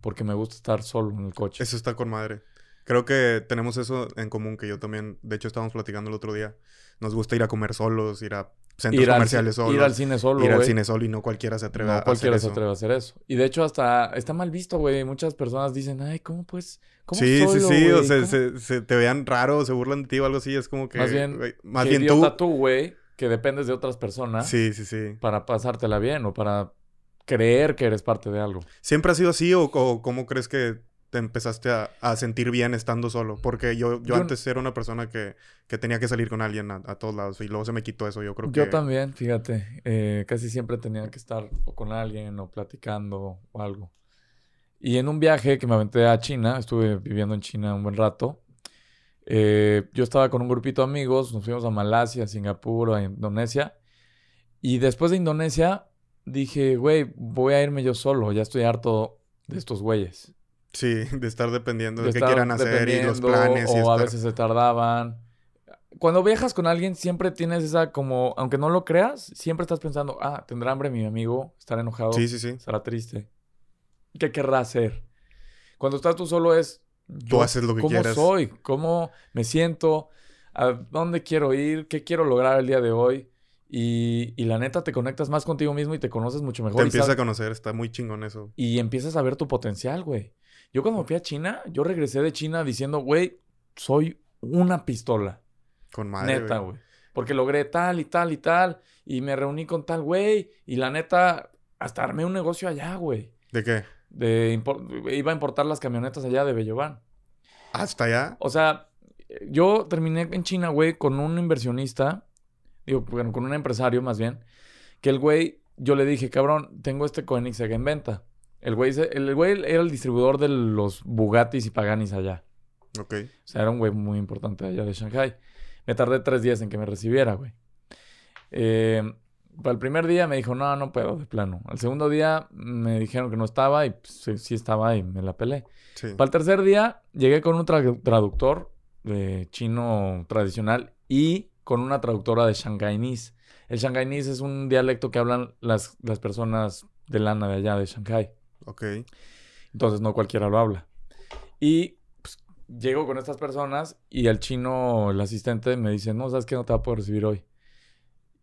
Speaker 2: Porque me gusta estar solo en el coche.
Speaker 1: Eso está con madre. Creo que tenemos eso en común, que yo también, de hecho, estábamos platicando el otro día. Nos gusta ir a comer solos, ir a centros
Speaker 2: ir
Speaker 1: comerciales
Speaker 2: ci-
Speaker 1: solos.
Speaker 2: ir al cine solo,
Speaker 1: ir al cine solo y no cualquiera se atreve a
Speaker 2: No
Speaker 1: hacer
Speaker 2: cualquiera se
Speaker 1: eso.
Speaker 2: atreve a hacer eso. Y de hecho hasta está mal visto, güey. Muchas personas dicen, ay, ¿cómo pues? ¿Cómo
Speaker 1: Sí,
Speaker 2: solo,
Speaker 1: sí, sí. O sea,
Speaker 2: ¿Cómo?"
Speaker 1: se, se te vean raro, se burlan de ti o algo así. Es como que...
Speaker 2: Más bien,
Speaker 1: güey, más bien
Speaker 2: idiota tú, güey, que dependes de otras personas
Speaker 1: Sí, sí, sí.
Speaker 2: para pasártela bien o para creer que eres parte de algo.
Speaker 1: ¿Siempre ha sido así o, o cómo crees que te empezaste a, a sentir bien estando solo? Porque yo, yo,
Speaker 2: Yo-
Speaker 1: antes era una persona que, que tenía que salir con alguien a, a todos lados y luego se me quitó eso. Yo creo que...
Speaker 2: Yo también, fíjate, eh, casi siempre tenía que estar o con alguien o platicando o algo. Y en un viaje que me aventé a China, estuve viviendo en China un buen rato, eh, yo estaba con un grupito de amigos, nos fuimos a Malasia, a Singapur, a Indonesia, y después de Indonesia dije, güey, voy a irme yo solo, ya estoy harto de estos güeyes.
Speaker 1: Sí, de estar dependiendo de,
Speaker 2: de
Speaker 1: qué quieran hacer y los planes.
Speaker 2: O
Speaker 1: y
Speaker 2: a
Speaker 1: estar-
Speaker 2: veces se tardaban. Cuando viajas con alguien, siempre tienes esa como, aunque no lo creas, siempre estás pensando, ah, tendrá hambre mi amigo, estará enojado,
Speaker 1: Sí, sí, sí.
Speaker 2: estará triste. ¿Qué querrá hacer? Cuando estás tú solo es,
Speaker 1: Tú haces lo que
Speaker 2: ¿cómo
Speaker 1: quieras.
Speaker 2: soy? ¿Cómo me siento? ¿A dónde quiero ir? ¿Qué quiero lograr el día de hoy? Y, y la neta, te conectas más contigo mismo y te conoces mucho mejor.
Speaker 1: Te empiezas a conocer, está muy chingón eso.
Speaker 2: y empiezas a ver tu potencial, güey. Yo cuando fui a China, yo regresé de China diciendo, güey, soy una pistola.
Speaker 1: Con madre.
Speaker 2: neta,
Speaker 1: güey.
Speaker 2: Porque logré tal y tal y tal. Y me reuní con tal güey. Y la neta, hasta armé un negocio allá, güey.
Speaker 1: ¿De qué?
Speaker 2: De iba a importar las camionetas allá de Bellovan.
Speaker 1: ¿Hasta allá?
Speaker 2: O sea, yo terminé en China, güey, con un inversionista. Digo, bueno, con un empresario más bien. Que el güey, yo le dije, cabrón, tengo este Koenigsegg en venta. El güey, el güey era el distribuidor de los Bugattis y Paganis allá.
Speaker 1: Ok.
Speaker 2: O sea, era un güey muy importante allá de Shanghai. Me tardé tres días en que me recibiera, güey. Eh, para el primer día me dijo, no, no puedo, de plano. Al segundo día me dijeron que no estaba y pues, sí, sí estaba y me la pelé.
Speaker 1: Sí.
Speaker 2: Para el tercer día llegué con un tra- traductor de chino tradicional y con una traductora de shanghainese. El shanghainese es un dialecto que hablan las, las personas de lana de allá, de Shanghai.
Speaker 1: Ok.
Speaker 2: Entonces no cualquiera lo habla. Y pues, llego con estas personas y el chino, el asistente, me dice, no, sabes que no te va a poder recibir hoy.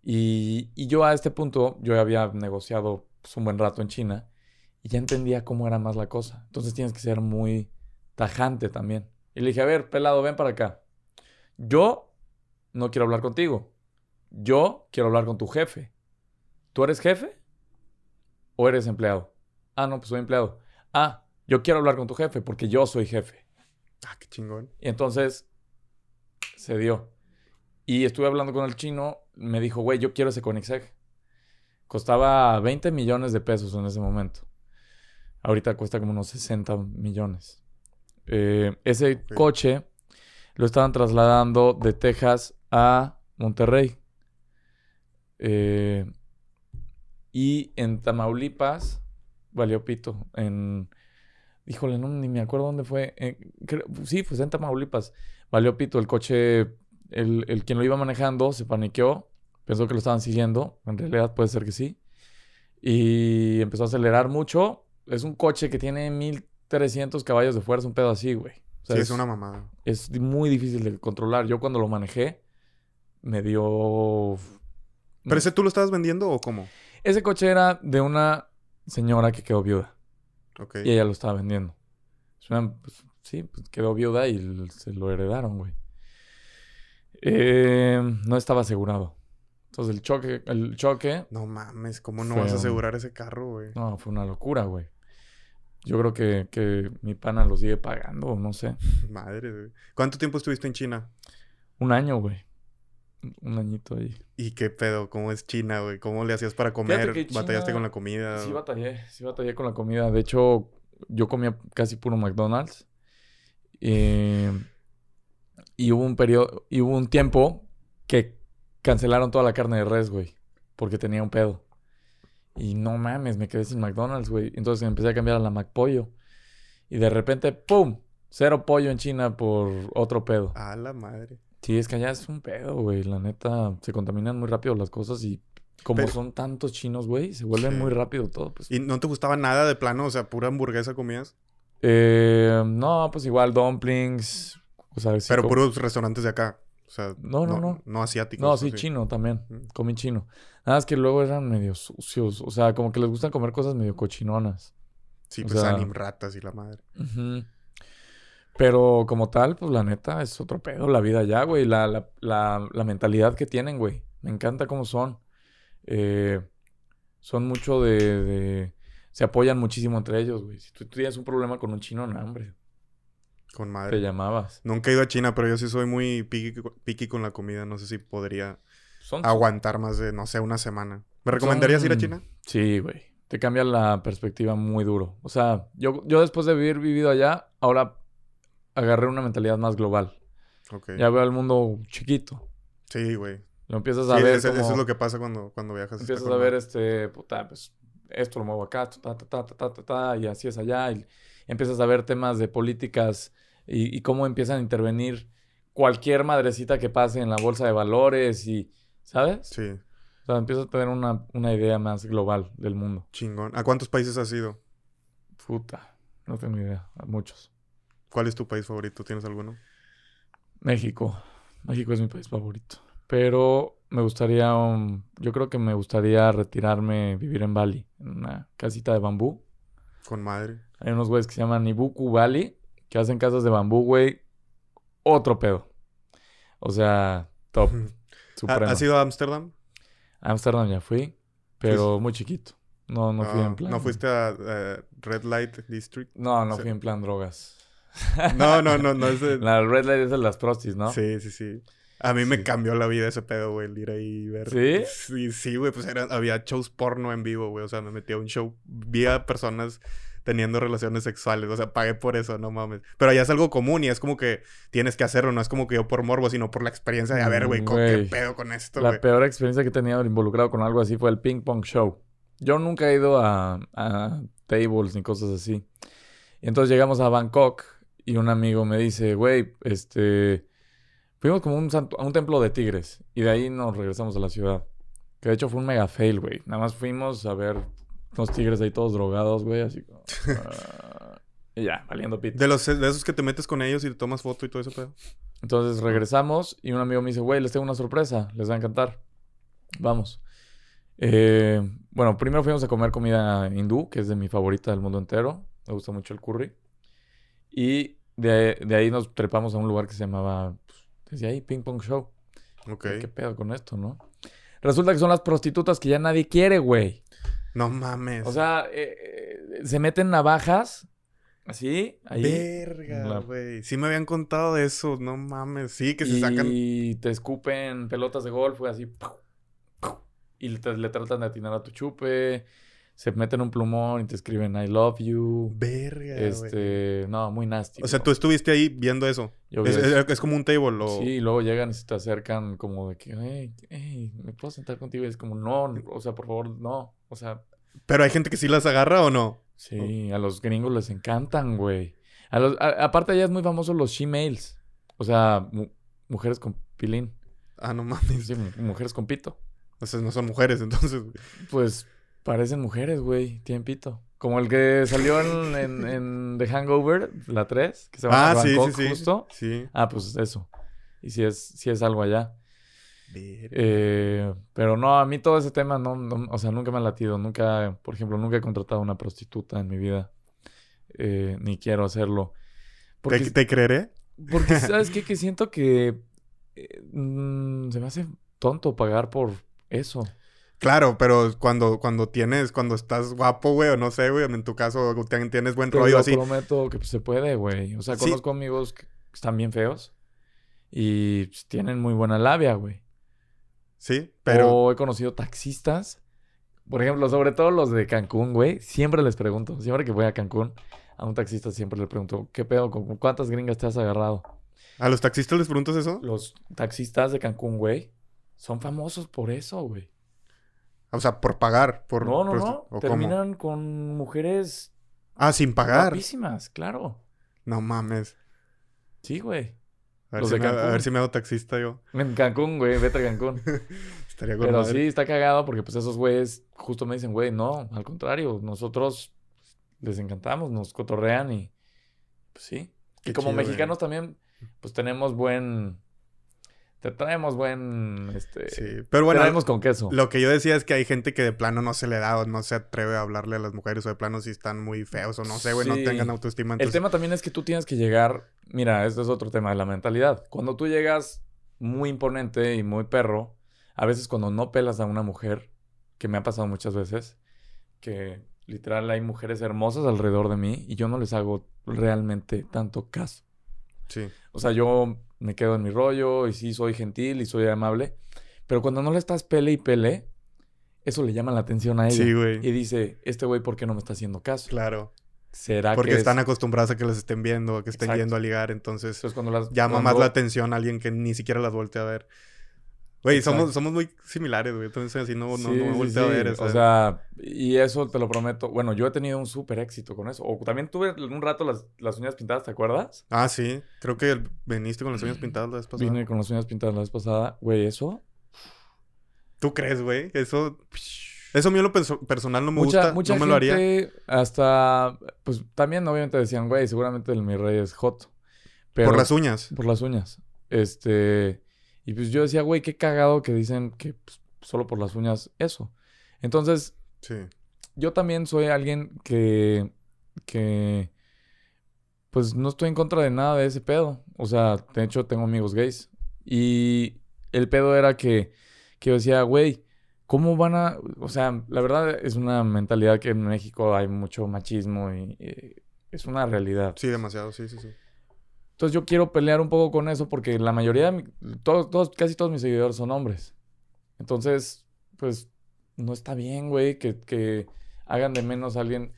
Speaker 2: Y, y yo a este punto, yo había negociado pues, un buen rato en China y ya entendía cómo era más la cosa. Entonces tienes que ser muy tajante también. Y le dije, a ver, pelado, ven para acá. Yo no quiero hablar contigo. Yo quiero hablar con tu jefe. ¿Tú eres jefe o eres empleado? Ah, no, pues soy empleado. Ah, yo quiero hablar con tu jefe porque yo soy jefe.
Speaker 1: Ah, qué chingón.
Speaker 2: Y entonces se dio. Y estuve hablando con el chino, me dijo, güey, yo quiero ese Koenigsegg. Costaba 20 millones de pesos en ese momento. Ahorita cuesta como unos 60 millones. Eh, ese coche lo estaban trasladando de Texas a Monterrey. Eh, y en Tamaulipas valió pito. En. Híjole, no, ni me acuerdo dónde fue. Eh, creo- sí, pues en Tamaulipas. Valió pito. El coche, el, el quien lo iba manejando se paniqueó. Pensó que lo estaban siguiendo. En realidad puede ser que sí. Y empezó a acelerar mucho. Es un coche que tiene 1300 caballos de fuerza, un pedo así, güey. O sea,
Speaker 1: sí, es una mamada.
Speaker 2: es muy difícil de controlar. Yo cuando lo manejé, me dio...
Speaker 1: ¿Pero ese tú lo estabas vendiendo o cómo?
Speaker 2: Ese coche era de una señora que quedó viuda.
Speaker 1: Ok.
Speaker 2: Y ella lo estaba vendiendo. Es una- pues, sí, pues quedó viuda y se lo heredaron, güey. Eh, no estaba asegurado. Entonces el choque, el choque,
Speaker 1: No mames, ¿cómo no
Speaker 2: Fue
Speaker 1: vas a asegurar ese carro, güey?
Speaker 2: no, fue una locura, güey. yo creo que, que mi pana lo sigue pagando, no sé.
Speaker 1: Madre, güey. ¿Cuánto tiempo estuviste en China?
Speaker 2: Un año, güey. Un añito ahí.
Speaker 1: ¿Y qué pedo? ¿Cómo es China, güey? ¿Cómo le hacías para comer? ¿Batallaste con la comida?
Speaker 2: Sí batallé, sí batallé con la comida. De hecho, yo comía casi puro McDonald's. Eh, y hubo un periodo, y hubo un tiempo que cancelaron toda la carne de res, güey. Porque tenía un pedo. Y no mames, me quedé sin McDonald's, güey. Entonces empecé a cambiar a la McPollo. Y de repente, ¡pum! Cero pollo en China por otro pedo.
Speaker 1: A la madre.
Speaker 2: Sí, es que allá es un pedo, güey. La neta, se contaminan muy rápido las cosas y como
Speaker 1: Pero-
Speaker 2: son tantos chinos, güey, se vuelven
Speaker 1: Sí.
Speaker 2: muy rápido todo, pues.
Speaker 1: ¿Y no te gustaba nada de plano? O sea, pura hamburguesa comías.
Speaker 2: Eh, no, pues igual dumplings. O sea, sí
Speaker 1: Pero puros restaurantes de acá. O sea,
Speaker 2: No, no, no.
Speaker 1: No asiáticos.
Speaker 2: No,
Speaker 1: ¿o
Speaker 2: sí, chino también.
Speaker 1: Mm.
Speaker 2: Comí chino. Nada más que luego eran medio sucios. O sea, como que les gustan comer cosas medio cochinonas.
Speaker 1: Sí,
Speaker 2: o
Speaker 1: pues
Speaker 2: sea-
Speaker 1: anim ratas y la madre.
Speaker 2: Ujú. Pero como tal, pues la neta es otro pedo la vida allá, güey. La, la, la, la mentalidad que tienen, güey. Me encanta cómo son. Eh, son mucho de, de- Se apoyan muchísimo entre ellos, güey. Si tú, tú tienes un problema con un chino, no, hombre.
Speaker 1: Con
Speaker 2: Te
Speaker 1: madre.
Speaker 2: llamabas.
Speaker 1: Nunca he ido a China, pero yo sí soy muy picky, picky con la comida. No sé si podría
Speaker 2: Son
Speaker 1: aguantar más de, no sé, una semana. ¿Me recomendarías ir a China?
Speaker 2: Sí, güey. Te cambia la perspectiva muy duro. O sea, yo, yo después de haber vivido allá, ahora agarré una mentalidad más global.
Speaker 1: Ok.
Speaker 2: Ya veo el mundo chiquito.
Speaker 1: Sí, güey.
Speaker 2: Lo empiezas
Speaker 1: Sí,
Speaker 2: a ver
Speaker 1: eso, es lo que pasa cuando, cuando viajas.
Speaker 2: Empiezas a ver este, puta, pues esto lo muevo acá, ta, ta, ta, ta, ta, ta, ta, y así es allá. Y empiezas a ver temas de políticas y, y cómo empiezan a intervenir cualquier madrecita que pase en la bolsa de valores y, ¿sabes?
Speaker 1: Sí,
Speaker 2: O sea, empiezas a tener una, una idea más global del mundo.
Speaker 1: chingón. ¿A cuántos países has ido?
Speaker 2: Puta, no tengo idea. A muchos.
Speaker 1: ¿Cuál es tu país favorito? ¿Tienes alguno?
Speaker 2: México. México es mi país favorito. Pero me gustaría, um, yo creo que me gustaría retirarme, vivir en Bali, en una casita de bambú.
Speaker 1: Con madre.
Speaker 2: Hay unos güeyes que se llaman Ibuku Bali, que hacen casas de bambú, güey. Otro pedo. O sea, top,
Speaker 1: ¿Ha-
Speaker 2: supremo.
Speaker 1: ¿Has ido a Ámsterdam?
Speaker 2: Ámsterdam ya fui, pero muy chiquito. No, no fui
Speaker 1: Ah,
Speaker 2: en plan.
Speaker 1: ¿No fuiste a eh, Red Light District?
Speaker 2: No, no fui en plan drogas.
Speaker 1: No, no, no, no es de...
Speaker 2: La red light es de las prostis, ¿no?
Speaker 1: Sí, sí, sí. A mí me cambió la vida ese pedo, güey, el ir ahí y ver.
Speaker 2: ¿Sí?
Speaker 1: Sí, sí, güey, pues era, había shows porno en vivo, güey. O sea, me metí a un show, vi a personas teniendo relaciones sexuales. O sea, pagué por eso, no mames. Pero ya es algo común y es como que tienes que hacerlo. No es como que yo por morbo, sino por la experiencia de, a ver, güey, ¿con ¿qué pedo con esto,
Speaker 2: La peor experiencia que he tenido involucrado con algo así fue el ping pong show. Yo nunca he ido a, a tables ni cosas así. Y entonces llegamos a Bangkok y un amigo me dice, güey, este... Fuimos como un santu- a un templo de tigres y de ahí nos regresamos a la ciudad. Que de hecho fue un mega fail, güey. Nada más fuimos a ver unos tigres ahí todos drogados, güey, así como... ah, y ya, valiendo pito.
Speaker 1: De, los, de esos que te metes con ellos y te tomas foto y todo ese pedo.
Speaker 2: Entonces regresamos y un amigo me dice, güey, les tengo una sorpresa, les va a encantar. Vamos. Eh, bueno, primero fuimos a comer comida hindú, que es de mi favorita del mundo entero. Me gusta mucho el curry. Y de, de ahí nos trepamos a un lugar que se llamaba, pues, desde ahí, Ping Pong Show.
Speaker 1: Ok.
Speaker 2: ¿Qué pedo con esto, no? Resulta que son las prostitutas que ya nadie quiere, güey.
Speaker 1: No mames.
Speaker 2: O sea, eh, eh, se meten navajas, así, ahí.
Speaker 1: Verga,
Speaker 2: La-
Speaker 1: güey. Sí me habían contado de eso, no mames. Sí, que se sacan.
Speaker 2: Y te escupen pelotas de golf, güey, así. Y te- le tratan de atinar a tu chupe. Se meten un plumón y te escriben I love you.
Speaker 1: Verga.
Speaker 2: Este, no, muy nasty.
Speaker 1: O sea, tú estuviste ahí viendo eso.
Speaker 2: Yo vi
Speaker 1: Es,
Speaker 2: eso.
Speaker 1: es- es como un table o...
Speaker 2: Sí, y luego llegan y se te acercan como de que, hey, hey, ¿me puedo sentar contigo? Y es como, no, o sea, por favor, no. O sea,
Speaker 1: Pero hay gente que sí las agarra o no.
Speaker 2: sí, a los gringos les encantan, güey. A los, a- aparte, allá es muy famoso los she-males. O sea, mu- mujeres con pilín.
Speaker 1: Ah, no mames.
Speaker 2: Sí, mu- mujeres con pito.
Speaker 1: O sea, no son mujeres, entonces. güey.
Speaker 2: Pues parecen mujeres, güey. Tienen pito. Como el que salió en, en, en The Hangover, la 3, que se llama
Speaker 1: Ah, sí, sí,
Speaker 2: Bangkok,
Speaker 1: sí.
Speaker 2: justo.
Speaker 1: Sí.
Speaker 2: Ah, pues eso. Y si es, si es algo allá. Eh, pero no, a mí todo ese tema no, no- o sea, nunca me ha latido. Nunca, por ejemplo, nunca he contratado a una prostituta en mi vida. Eh, ni quiero hacerlo. Porque,
Speaker 1: ¿Te, te creeré?
Speaker 2: porque ¿sabes qué? Que siento que eh, mm, se me hace tonto pagar por eso.
Speaker 1: Claro, pero cuando, cuando tienes, cuando estás guapo, güey, o no sé, güey, en tu caso tien- tienes buen rollo
Speaker 2: lo
Speaker 1: así.
Speaker 2: prometo que pues, se puede, güey. O sea,
Speaker 1: Sí.
Speaker 2: conozco amigos que están bien feos y pues, tienen muy buena labia, güey.
Speaker 1: Sí, pero.
Speaker 2: O he conocido taxistas. Por ejemplo, sobre todo los de Cancún, güey. Siempre les pregunto, siempre que voy a Cancún, a un taxista siempre le pregunto, ¿qué pedo? ¿Con cuántas gringas te has agarrado?
Speaker 1: ¿A los taxistas les preguntas eso?
Speaker 2: Los taxistas de Cancún, güey, son famosos por eso, güey.
Speaker 1: O sea, por pagar. Por,
Speaker 2: No, no, no. Terminan con mujeres
Speaker 1: Ah, sin pagar.
Speaker 2: guapísimas, claro.
Speaker 1: No mames.
Speaker 2: Sí, güey.
Speaker 1: A ver, si me, a
Speaker 2: Cancún.
Speaker 1: ver si me hago taxista yo.
Speaker 2: En Cancún, güey, vete a Cancún.
Speaker 1: Estaría con
Speaker 2: Pero
Speaker 1: madre.
Speaker 2: sí, está cagado porque pues esos güeyes justo me dicen, güey, no, al contrario, nosotros les encantamos, nos cotorrean y pues sí.
Speaker 1: Qué
Speaker 2: y como
Speaker 1: chido, güey.
Speaker 2: mexicanos también, pues tenemos buen, te traemos buen, este,
Speaker 1: Sí, pero bueno,
Speaker 2: traemos con queso.
Speaker 1: lo que yo decía es que hay gente que de plano no se le da o no se atreve a hablarle a las mujeres o de plano si están muy feos o no sé, güey, no tengan autoestima.
Speaker 2: El
Speaker 1: Entonces,
Speaker 2: tema también es que tú tienes que llegar, mira, este es otro tema de la mentalidad. Cuando tú llegas muy imponente y muy perro, a veces cuando no pelas a una mujer, que me ha pasado muchas veces, que literal hay mujeres hermosas alrededor de mí y yo no les hago realmente tanto caso.
Speaker 1: sí.
Speaker 2: O sea, yo me quedo en mi rollo y sí soy gentil y soy amable, pero cuando no le estás pele y pele, eso le llama la atención a ella.
Speaker 1: Sí, güey.
Speaker 2: Y dice, este güey, ¿por qué no me está haciendo caso?
Speaker 1: Claro.
Speaker 2: ¿Será
Speaker 1: Porque
Speaker 2: que es-
Speaker 1: están acostumbradas a que las estén viendo, a que estén
Speaker 2: Exacto.
Speaker 1: yendo a ligar, entonces
Speaker 2: Entonces, cuando las...
Speaker 1: llama más la atención a alguien que ni siquiera las voltea a ver. Güey, somos, somos muy similares, güey. Entonces así no, no,
Speaker 2: Sí,
Speaker 1: no me
Speaker 2: sí,
Speaker 1: volteo a ver.
Speaker 2: O sea, y eso te lo prometo. Bueno, yo he tenido un súper éxito con eso. O también tuve un rato las, las uñas pintadas, ¿te acuerdas?
Speaker 1: Ah, sí. Creo que viniste con las uñas pintadas la vez pasada.
Speaker 2: Vine con las uñas pintadas la vez pasada. Güey, eso.
Speaker 1: ¿Tú crees, güey? Eso... Eso a mí en lo perso- personal no me
Speaker 2: mucha
Speaker 1: gusta.
Speaker 2: mucha
Speaker 1: no me lo haría.
Speaker 2: gente hasta... Pues también obviamente decían, güey, seguramente el mi rey es hot. Pero,
Speaker 1: Por las uñas.
Speaker 2: Por las uñas. Este... Y pues yo decía, güey, qué cagado que dicen que pues, solo por las uñas eso. Entonces,
Speaker 1: Sí.
Speaker 2: yo también soy alguien que, que, pues no estoy en contra de nada de ese pedo. O sea, de hecho tengo amigos gays. Y el pedo era que, que yo decía, güey, ¿cómo van a...? O sea, la verdad es una mentalidad que en México hay mucho machismo y, y es una realidad.
Speaker 1: Sí, demasiado. Sí, sí, sí.
Speaker 2: Entonces yo quiero pelear un poco con eso porque la mayoría, de mi- todos, todos, casi todos mis seguidores son hombres. Entonces, pues, no está bien, güey, que, que hagan de menos a alguien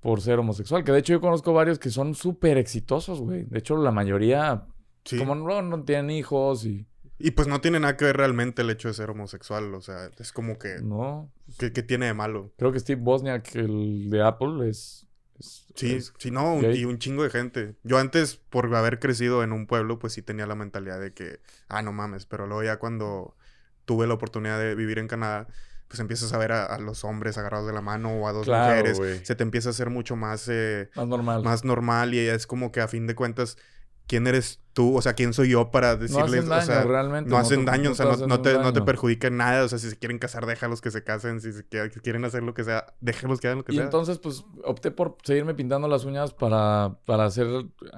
Speaker 2: por ser homosexual. Que de hecho yo conozco varios que son súper exitosos, güey. De hecho, la mayoría,
Speaker 1: Sí.
Speaker 2: como no, no tienen hijos y...
Speaker 1: Y pues no tiene nada que ver realmente el hecho de ser homosexual. O sea, es como que...
Speaker 2: No.
Speaker 1: ¿Qué, qué tiene de malo?
Speaker 2: Creo que Steve Bosniak, el de Apple, es... es-
Speaker 1: Sí,
Speaker 2: es-
Speaker 1: sí, no, un- y un chingo de gente. Yo antes, por haber crecido en un pueblo, pues sí tenía la mentalidad de que, ah, no mames, pero luego ya cuando tuve la oportunidad de vivir en Canadá, pues empiezas a ver a, a los hombres agarrados de la mano o a dos
Speaker 2: Claro,
Speaker 1: mujeres. Se te empieza a hacer mucho más, eh,
Speaker 2: Más normal.
Speaker 1: más normal y es como que a fin de cuentas, ¿quién eres tú? O sea, ¿quién soy yo para
Speaker 2: no
Speaker 1: decirles,
Speaker 2: hacen daño,
Speaker 1: o sea,
Speaker 2: realmente.
Speaker 1: no hacen daño, o sea, no, no te, no te
Speaker 2: daño.
Speaker 1: perjudica en nada. O sea, si se quieren casar, déjalos que se casen. Si se quieren, hacer lo que sea, déjalos que hagan lo que
Speaker 2: Y
Speaker 1: sea.
Speaker 2: entonces, pues, opté por seguirme pintando las uñas para, para hacer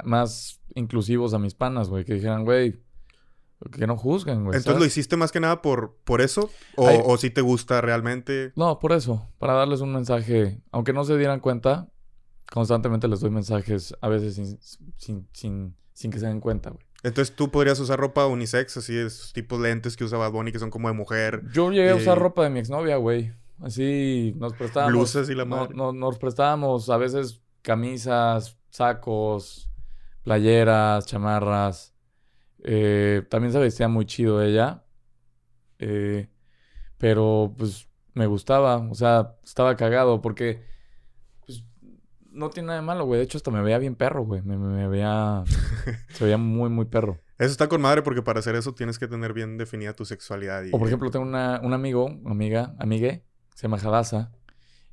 Speaker 2: más inclusivos a mis panas, güey. Que dijeran, güey, que no juzguen, güey.
Speaker 1: Entonces, ¿lo hiciste más que nada por, por eso? ¿O,
Speaker 2: Ay.
Speaker 1: o si te gusta realmente?
Speaker 2: No, por eso. Para darles un mensaje. Aunque no se dieran cuenta, constantemente les doy mensajes, a veces sin, sin, sin, sin que se den cuenta, güey.
Speaker 1: Entonces, tú podrías usar ropa unisex, así, esos tipos lentes que usa Bad Bunny, que son como de mujer.
Speaker 2: Yo llegué a usar
Speaker 1: Eh,
Speaker 2: ropa de mi exnovia, güey. Así nos prestábamos.
Speaker 1: Blusas y la madre.
Speaker 2: no- nos prestábamos a veces camisas, sacos, playeras, chamarras. Eh, también se vestía muy chido ella. Eh, pero pues me gustaba. O sea, estaba cagado porque no tiene nada de malo, güey. De hecho, hasta me veía bien perro, güey. Me, me- me veía. se veía muy, muy perro.
Speaker 1: Eso está con madre porque para hacer eso tienes que tener bien definida tu sexualidad. Y,
Speaker 2: O por ejemplo, tengo una, un amigo, amiga, amigue, se llama Hadassah,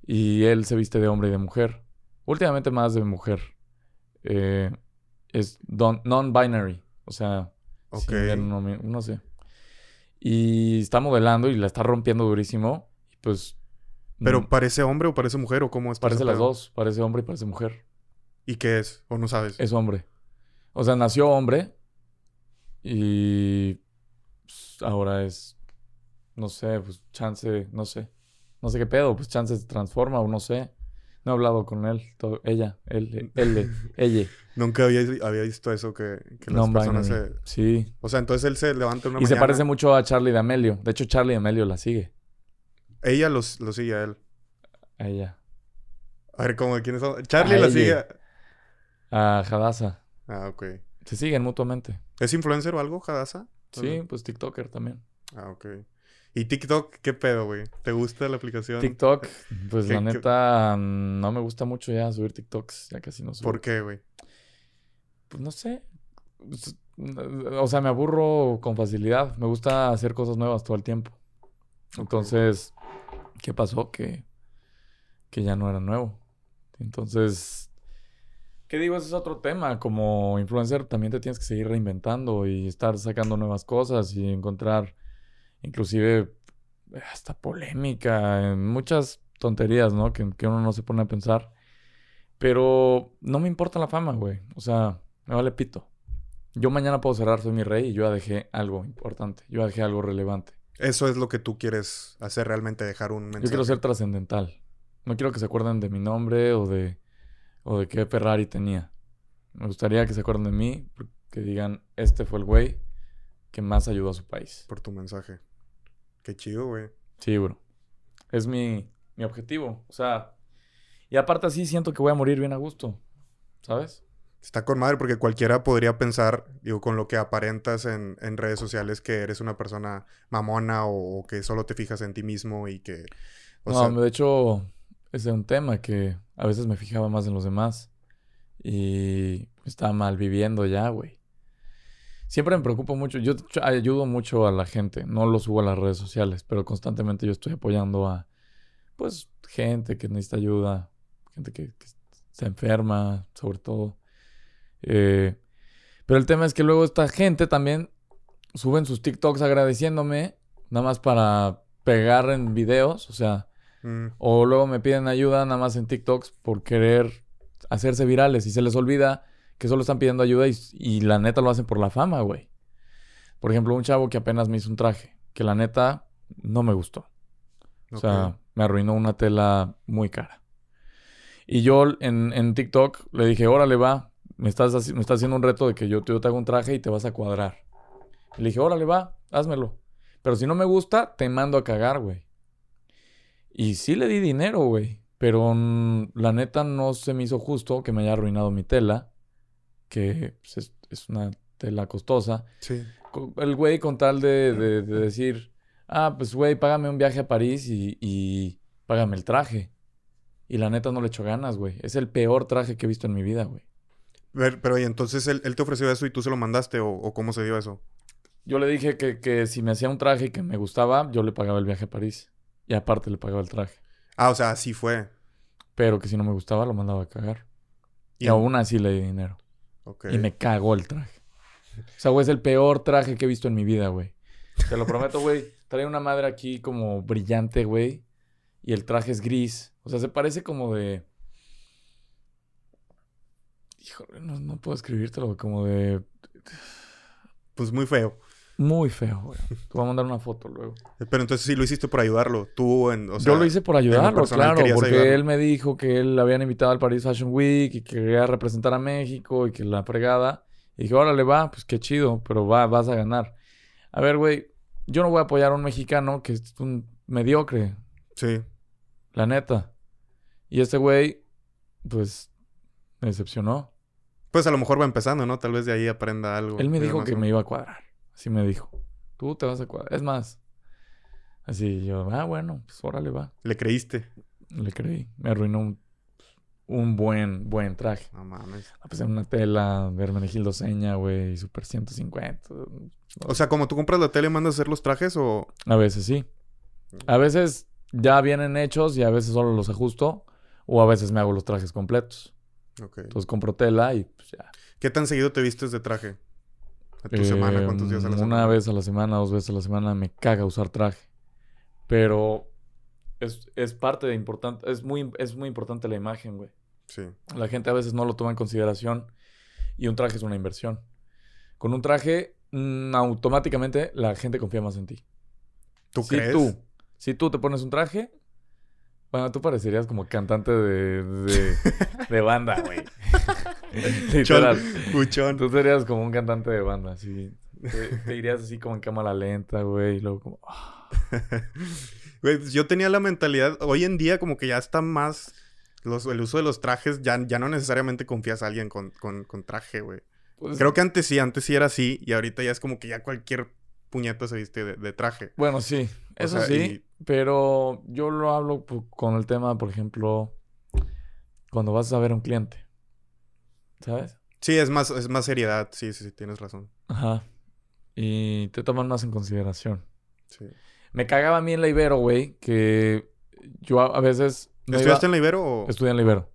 Speaker 2: y él se viste de hombre y de mujer. Últimamente más de mujer. Eh, es non-binary, o sea,
Speaker 1: Ok.
Speaker 2: sin género, no, no sé. Y está modelando y la está rompiendo durísimo. Y pues.
Speaker 1: ¿Pero parece hombre o parece mujer o cómo está
Speaker 2: parece las
Speaker 1: pedo?
Speaker 2: dos, parece hombre y parece mujer.
Speaker 1: ¿Y qué es? ¿O no sabes?
Speaker 2: Es hombre. O sea, nació hombre y pues, ahora es no sé, pues chance, no sé. No sé qué pedo, pues chance se transforma o no sé. No he hablado con él, todo- ella, él, él, ella.
Speaker 1: Nunca había, había visto eso que, que las
Speaker 2: No,
Speaker 1: personas se...
Speaker 2: Sí.
Speaker 1: O sea, entonces él se levanta una
Speaker 2: Y se parece mucho a Charlie D'Amelio. De hecho, Charlie D'Amelio la sigue.
Speaker 1: Ella los, lo sigue a él.
Speaker 2: A ella.
Speaker 1: A ver, ¿cómo? ¿Quiénes son? Charlie
Speaker 2: A
Speaker 1: la
Speaker 2: ella.
Speaker 1: sigue...
Speaker 2: A Hadassah.
Speaker 1: Ah, ok.
Speaker 2: Se siguen mutuamente.
Speaker 1: ¿Es influencer o algo, Hadassah?
Speaker 2: Sí, pues TikToker también.
Speaker 1: Ah, ok. ¿Y TikTok qué pedo, güey? ¿Te gusta la aplicación?
Speaker 2: TikTok, pues
Speaker 1: ¿Qué-
Speaker 2: la
Speaker 1: qué-
Speaker 2: neta, no me gusta mucho ya subir TikToks. Ya casi no subo.
Speaker 1: ¿Por qué, güey?
Speaker 2: Pues no sé. Pues, O sea, me aburro con facilidad. Me gusta hacer cosas nuevas todo el tiempo. Entonces, ¿qué pasó? Que, que ya no era nuevo. Entonces, ¿qué digo? Ese es otro tema. Como influencer también te tienes que seguir reinventando y estar sacando nuevas cosas y encontrar inclusive hasta polémica muchas tonterías, ¿no? Que, que uno no se pone a pensar. Pero no me importa la fama, güey. O sea, me vale pito. Yo mañana puedo cerrar Soy mi rey y yo ya dejé algo importante. Yo ya dejé algo relevante.
Speaker 1: Eso es lo que tú quieres hacer realmente, dejar un mensaje.
Speaker 2: Yo quiero ser trascendental. No quiero que se acuerden de mi nombre o de, o de qué Ferrari tenía. Me gustaría que se acuerden de mí, que digan, este fue el güey que más ayudó a su país.
Speaker 1: Por tu mensaje. Qué chido, güey.
Speaker 2: Sí, bro. Es mi, mi objetivo. O sea, y aparte así siento que voy a morir bien a gusto. ¿Sabes?
Speaker 1: Está con madre porque cualquiera podría pensar, digo, con lo que aparentas en, en redes sociales, que eres una persona mamona o, o que solo te fijas en ti mismo y que... O
Speaker 2: no,
Speaker 1: sea,
Speaker 2: de hecho, ese es un tema que a veces me fijaba más en los demás. Y estaba mal viviendo ya, güey. Siempre me preocupo mucho. Yo ayudo mucho a la gente. No lo subo a las redes sociales, pero constantemente yo estoy apoyando a, pues, gente que necesita ayuda. Gente que, que se enferma, sobre todo. Eh, pero el tema es que luego esta gente también suben sus TikToks agradeciéndome, nada más para pegar en videos, o sea,
Speaker 1: mm,
Speaker 2: o luego me piden ayuda nada más en TikToks por querer hacerse virales y se les olvida que solo están pidiendo ayuda y, y la neta lo hacen por la fama, güey. Por ejemplo, un chavo que apenas me hizo un traje, que la neta no me gustó. O sea, me arruinó una tela muy cara. Y yo en, en TikTok le dije, órale, va, me estás, me estás haciendo un reto de que yo, yo te hago un traje y te vas a cuadrar. Y le dije, órale, va, házmelo. Pero si no me gusta, te mando a cagar, güey. Y sí le di dinero, güey. Pero la neta no se me hizo justo que me haya arruinado mi tela, que pues, es, es una tela costosa.
Speaker 1: Sí.
Speaker 2: El güey con tal de, de- de decir, ah, pues güey, págame un viaje a París y, y págame el traje. Y la neta no le echo ganas, güey. Es el peor traje que he visto en mi vida, güey.
Speaker 1: Pero y entonces él, él te ofreció eso y tú se lo mandaste o, o cómo se dio eso?
Speaker 2: Yo le dije que, que si me hacía un traje que me gustaba, yo le pagaba el viaje a París. Y aparte le pagaba el traje.
Speaker 1: Ah, o sea, así fue.
Speaker 2: Pero que si no me gustaba, lo mandaba a cagar. Y,
Speaker 1: Y-
Speaker 2: aún así le di dinero. Y me cagó el traje. O sea, güey, es el peor traje que he visto en mi vida, güey. Te lo prometo, güey. Trae una madre aquí como brillante, güey. Y el traje es gris. O sea, se parece como de... Híjole, no, no puedo escribírtelo. Como de...
Speaker 1: Pues muy feo.
Speaker 2: Muy feo, güey. Te voy a mandar una foto luego.
Speaker 1: Pero entonces sí lo hiciste por ayudarlo. Tú, en, o sea,
Speaker 2: Yo lo hice por ayudarlo, claro. Porque
Speaker 1: ayudarlo.
Speaker 2: él me dijo que él le habían invitado al Paris Fashion Week y que quería representar a México y que la fregada. Y dije, órale, va, pues qué chido, pero va, vas a ganar. A ver, güey, yo no voy a apoyar a un mexicano que es un mediocre,
Speaker 1: Sí.
Speaker 2: la neta. Y este güey, pues, me decepcionó.
Speaker 1: Pues a lo mejor va empezando, ¿no? Tal vez de ahí aprenda algo.
Speaker 2: Él me dijo que me iba a cuadrar. Así me dijo. Tú te vas a cuadrar. Es más, así yo, ah, bueno, pues órale, va.
Speaker 1: Le creíste.
Speaker 2: Le creí. Me arruinó un, un buen, buen traje.
Speaker 1: No mames.
Speaker 2: A pesar de una tela, Hermenegildo Seña, güey, Super 150.
Speaker 1: O sea, como tú compras la tele, mandas a hacer los trajes o...
Speaker 2: A veces sí. A veces ya vienen hechos y a veces solo los ajusto. O a veces me hago los trajes completos.
Speaker 1: Ok.
Speaker 2: Entonces compro tela y pues ya.
Speaker 1: ¿Qué tan seguido te vistes de traje? ¿A tu semana?
Speaker 2: Eh,
Speaker 1: ¿Cuántos días a la
Speaker 2: Una
Speaker 1: semana?
Speaker 2: vez a la semana, dos veces a la semana me caga usar traje. Pero es, es parte de importante, es muy, es muy importante la imagen, güey.
Speaker 1: Sí.
Speaker 2: La gente a veces no lo toma en consideración y un traje es una inversión. Con un traje, mm, automáticamente la gente confía más en ti.
Speaker 1: ¿Tú
Speaker 2: si
Speaker 1: crees?
Speaker 2: tú, si tú te pones un traje, bueno, tú parecerías como cantante de, de, de banda, güey. Literal.
Speaker 1: Puchón.
Speaker 2: Tú serías como un cantante de banda, así. Te, te irías así como en cámara lenta, güey. Y luego como... ah.
Speaker 1: Güey, pues yo tenía la mentalidad, hoy en día como que ya está más, los- el uso de los trajes, ya, ya no necesariamente confías a alguien con, con, con traje, güey.
Speaker 2: Pues,
Speaker 1: Creo que antes sí, antes sí era así, y ahorita ya es como que ya cualquier puñeta se viste de, de traje.
Speaker 2: Bueno, sí. Eso
Speaker 1: sea,
Speaker 2: sí. Pero yo lo hablo con el tema, por ejemplo, cuando vas a ver a un cliente. ¿Sabes?
Speaker 1: Sí, es más, es más seriedad, sí, sí, sí, tienes razón.
Speaker 2: Ajá. Y te toman más en consideración.
Speaker 1: Sí.
Speaker 2: Me cagaba a mí en la Ibero, güey, que yo a, veces...
Speaker 1: ¿Estudiaste
Speaker 2: iba-
Speaker 1: en la Ibero o...?
Speaker 2: Estudié en la Ibero.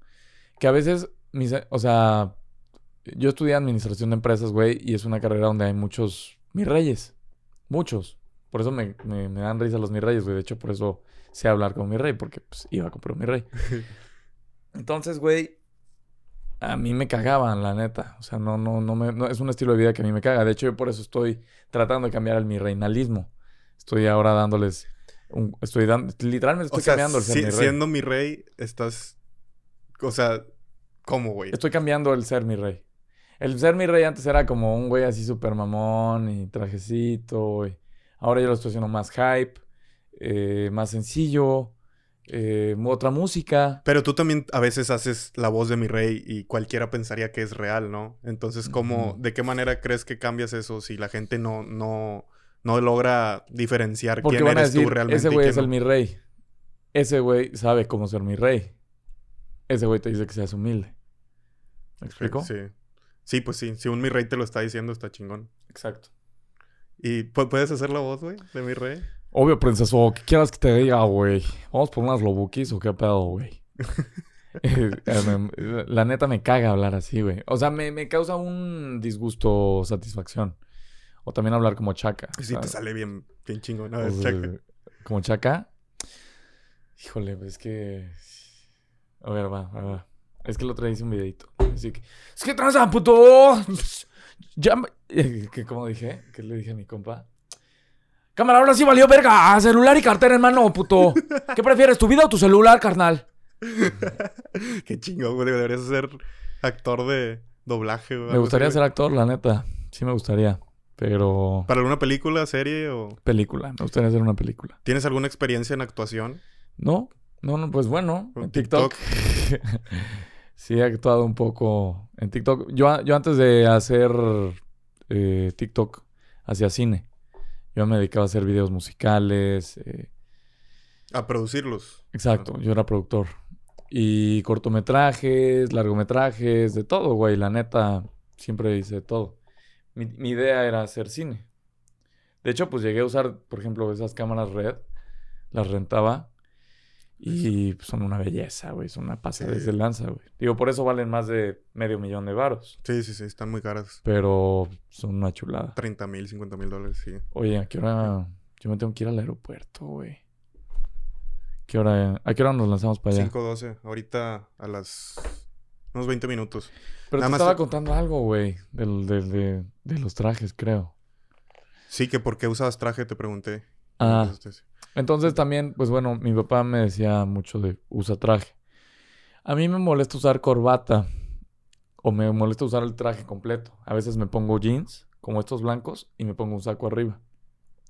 Speaker 2: Que a veces, mis, o sea, yo estudié administración de empresas, güey, y es una carrera donde hay muchos mis reyes. Muchos. Por eso me, me- me dan risa los mis reyes, güey. De hecho, por eso sé hablar con mi rey, porque pues, iba a comprar mi rey. Entonces, güey, a mí me cagaban, la neta. O sea, no, no, no me, no, es un estilo de vida que a mí me caga. De hecho, yo por eso estoy tratando de cambiar el mi reinalismo. Estoy ahora dándoles un, estoy dando, literalmente estoy
Speaker 1: o sea,
Speaker 2: cambiando el ser
Speaker 1: si-
Speaker 2: mi rey.
Speaker 1: siendo mi rey, estás... O sea, ¿cómo, güey?
Speaker 2: Estoy cambiando el ser mi rey. El ser mi rey antes era como un güey así súper mamón y trajecito. y ahora yo lo estoy haciendo más hype, eh, más sencillo, eh, otra música.
Speaker 1: Pero tú también a veces haces la voz de mi rey y cualquiera pensaría que es real, ¿no? Entonces, ¿cómo, de qué manera crees que cambias eso si la gente no, no, no logra diferenciar
Speaker 2: Porque
Speaker 1: quién
Speaker 2: van a
Speaker 1: eres
Speaker 2: decir,
Speaker 1: tú realmente?
Speaker 2: ese güey es el mi rey. Ese güey sabe cómo ser mi rey. Ese güey te dice que seas humilde. ¿Me explico?
Speaker 1: Sí. Sí, pues sí. Si un mi rey te lo está diciendo, está chingón.
Speaker 2: Exacto.
Speaker 1: ¿Y pu- puedes hacer la voz, güey, de mi rey?
Speaker 2: Obvio, princeso, ¿qué quieras que te diga, güey? ¿Vamos por unas lobukis o qué pedo, güey? Eh, eh, la neta me caga hablar así, güey. O sea, me, me causa un disgusto satisfacción. O también hablar como chaca.
Speaker 1: Sí, te sale bien, bien chingón. A
Speaker 2: O
Speaker 1: ver,
Speaker 2: sea,
Speaker 1: checa.
Speaker 2: Como chaca. Híjole, pues es que... A ver, va, va, va. Es que el otro día hice un videito. Así que... Es que tranza, puto. Ya que como dije, que le dije a mi compa. Cámara, ahora sí valió verga. Celular y cartera en mano, puto. ¿Qué prefieres, tu vida o tu celular, carnal?
Speaker 1: Qué chingón, güey. Deberías ser actor de doblaje, güey.
Speaker 2: Me gustaría ser actor, la neta. Sí me gustaría. Pero...
Speaker 1: ¿Para alguna película, serie o...?
Speaker 2: Película. Me gustaría hacer una película.
Speaker 1: ¿Tienes alguna experiencia en actuación?
Speaker 2: No, no, no, pues bueno, en TikTok. Sí, he actuado un poco en TikTok. Yo, yo antes de hacer eh, TikTok, hacía cine. Yo me dedicaba a hacer videos musicales. eh,
Speaker 1: A producirlos.
Speaker 2: exacto, yo era productor. Y cortometrajes, largometrajes, de todo, güey. La neta, siempre hice todo. Mi, mi idea era hacer cine. De hecho, pues llegué a usar, por ejemplo, esas cámaras red. Las rentaba. Y pues, son una belleza, güey. Son una pasada
Speaker 1: Sí.
Speaker 2: de lanza, güey. Digo, por eso valen más de medio millón de varos.
Speaker 1: Sí, sí, sí. Están muy caras.
Speaker 2: Pero son una chulada.
Speaker 1: 30 mil, 50 mil dólares, sí.
Speaker 2: Oye, ¿a qué hora? Yo me tengo que ir al aeropuerto, güey. ¿Qué hora? ¿A qué hora nos lanzamos para allá?
Speaker 1: 5.12. Ahorita a las... Unos 20 minutos.
Speaker 2: Pero
Speaker 1: Nada
Speaker 2: te
Speaker 1: más
Speaker 2: estaba
Speaker 1: te-
Speaker 2: contando algo, güey. Del, del- de, de los trajes, creo.
Speaker 1: Sí, que por qué usabas traje, te pregunté.
Speaker 2: Ah,
Speaker 1: Entonces,
Speaker 2: entonces también, pues bueno, mi papá me decía mucho de usa traje. A mí me molesta usar corbata. O me molesta usar el traje completo. A veces me pongo jeans, como estos blancos, y me pongo un saco arriba.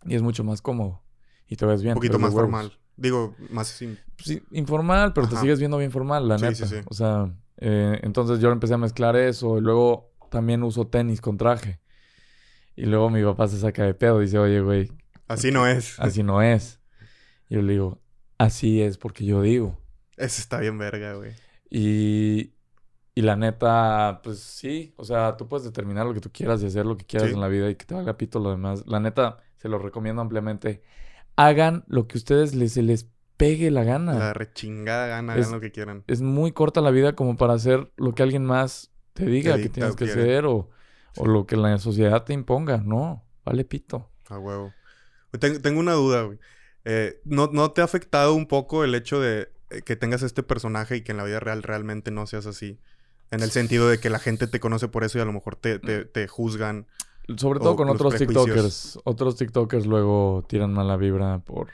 Speaker 2: Y es mucho más cómodo. Y te ves bien.
Speaker 1: Un poquito más formal. Digo, más sim-
Speaker 2: Sí, informal, pero te sigues viendo bien formal, la
Speaker 1: Sí,
Speaker 2: neta.
Speaker 1: sí, sí.
Speaker 2: O sea, eh, entonces yo empecé a mezclar eso y luego también uso tenis con traje. Y luego mi papá se saca de pedo y dice, oye, güey,
Speaker 1: Así no es.
Speaker 2: así no es. Y yo le digo, así es porque yo digo.
Speaker 1: Ese está bien verga, güey.
Speaker 2: Y, y la neta, pues sí, o sea, tú puedes determinar lo que tú quieras y hacer lo que quieras
Speaker 1: Sí.
Speaker 2: en la vida y que te valga pito lo demás. La neta, se lo recomiendo ampliamente. Hagan lo que ustedes les, se les pegue la gana.
Speaker 1: La rechingada gana,
Speaker 2: Es-
Speaker 1: hagan lo que quieran.
Speaker 2: es muy corta la vida como para hacer lo que alguien más te diga
Speaker 1: Te
Speaker 2: que tienes que
Speaker 1: quiere.
Speaker 2: hacer o, o lo que la sociedad te imponga. No, vale pito.
Speaker 1: A huevo. Tengo, tengo una duda, güey. Eh, ¿no, ¿No te ha afectado un poco el hecho de eh, que tengas este personaje y que en la vida real realmente no seas así? En el sentido de que la gente te conoce por eso y a lo mejor te, te, te juzgan.
Speaker 2: Sobre todo con otros. TikTokers. Otros TikTokers luego tiran mala vibra por...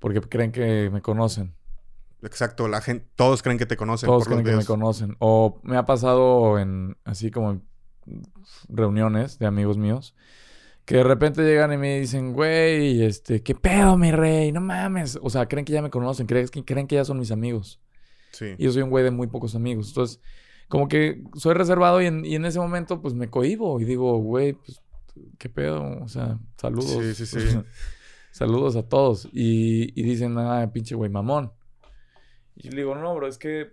Speaker 2: Porque creen que me conocen.
Speaker 1: Exacto, la gente, todos creen que te conocen
Speaker 2: Todos
Speaker 1: por los
Speaker 2: creen que me conocen. O me ha pasado en... Así como en reuniones de amigos míos. Que de repente llegan y me dicen, güey, este, ¿qué pedo, mi rey? No mames. O sea, creen que ya me conocen. Creen que, creen que ya son mis amigos.
Speaker 1: Sí.
Speaker 2: Y yo soy un güey de muy pocos amigos. Entonces, como que soy reservado y en, y en ese momento, pues me cohibo y digo, güey, pues, ¿qué pedo? O sea, saludos.
Speaker 1: Sí, sí, sí.
Speaker 2: saludos a todos. Y, y dicen, ah, pinche güey mamón. Y yo le digo, no, bro, es que,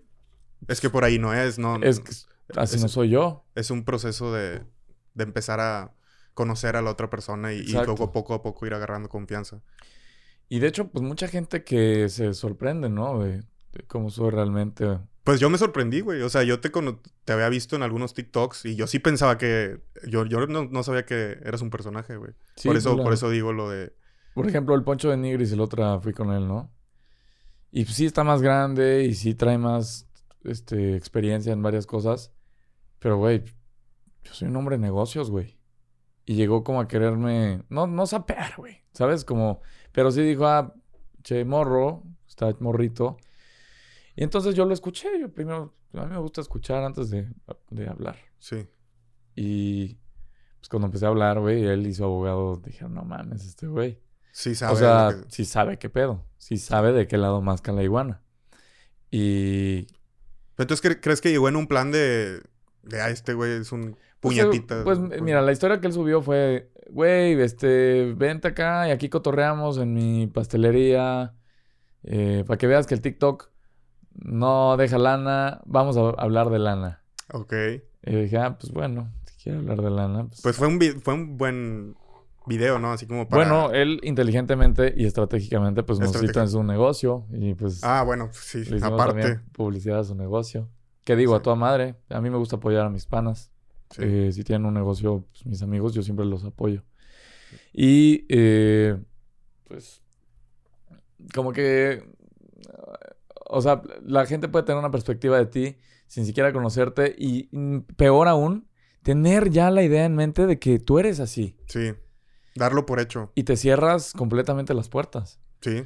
Speaker 1: Es que por ahí no es, ¿no?
Speaker 2: es que así
Speaker 1: Es-
Speaker 2: no soy yo.
Speaker 1: Es un proceso de, de empezar a conocer a la otra persona y, y luego poco a poco ir agarrando confianza.
Speaker 2: Y de hecho, pues mucha gente que se sorprende, ¿no? De, de cómo soy realmente.
Speaker 1: Pues yo me sorprendí, güey. O sea, yo te, te había visto en algunos TikToks y yo sí pensaba que... Yo, yo no, no sabía que eras un personaje, güey.
Speaker 2: Sí,
Speaker 1: por, eso, por eso digo lo de...
Speaker 2: Por ejemplo, el Poncho de Nigris, el otro fui con él, ¿no? Y pues, sí está más grande y sí trae más este, experiencia en varias cosas. Pero, güey, yo soy un hombre de negocios, güey. Y llegó como a quererme... No, no sapear, güey. ¿Sabes? Como... Pero sí dijo, ah, che, morro. Está morrito. Y entonces yo lo escuché. Yo primero... A mí me gusta escuchar antes de, de hablar.
Speaker 1: Sí.
Speaker 2: Y... Pues cuando empecé a hablar, güey, él y su abogado dijeron, no mames, este güey.
Speaker 1: Sí sabe
Speaker 2: O sea,
Speaker 1: que-
Speaker 2: sí sabe qué pedo. Sí sabe de qué lado masca la iguana. Y...
Speaker 1: Entonces, ¿cre- ¿crees que llegó en un plan de... De, ah, este güey es un
Speaker 2: Pues,
Speaker 1: puñetita?
Speaker 2: Pues,
Speaker 1: güey"?
Speaker 2: mira, la historia que él subió fue... Güey, este... Vente acá y aquí cotorreamos en mi pastelería. eh, para que veas que el TikTok no deja lana. Vamos a hablar de lana.
Speaker 1: Ok.
Speaker 2: Y dije, ah, pues bueno. Si quiere hablar de lana, pues...
Speaker 1: Pues fue un, fue un buen video, ¿no? Así como para...
Speaker 2: Bueno, él inteligentemente y estratégicamente pues nos cita en su negocio. Y pues...
Speaker 1: Ah, bueno, sí.
Speaker 2: Le hicimos
Speaker 1: Aparte.
Speaker 2: publicidad a su negocio. Que digo, a toda madre. A mí me gusta apoyar a mis panas.
Speaker 1: Sí.
Speaker 2: Eh, si tienen un negocio, pues, mis amigos, yo siempre los apoyo. Y, eh, pues, como que, o sea, la gente puede tener una perspectiva de ti sin siquiera conocerte y mm, peor aún, tener ya la idea en mente de que tú eres así
Speaker 1: Sí. Darlo por hecho.
Speaker 2: y te cierras completamente las puertas.
Speaker 1: Sí.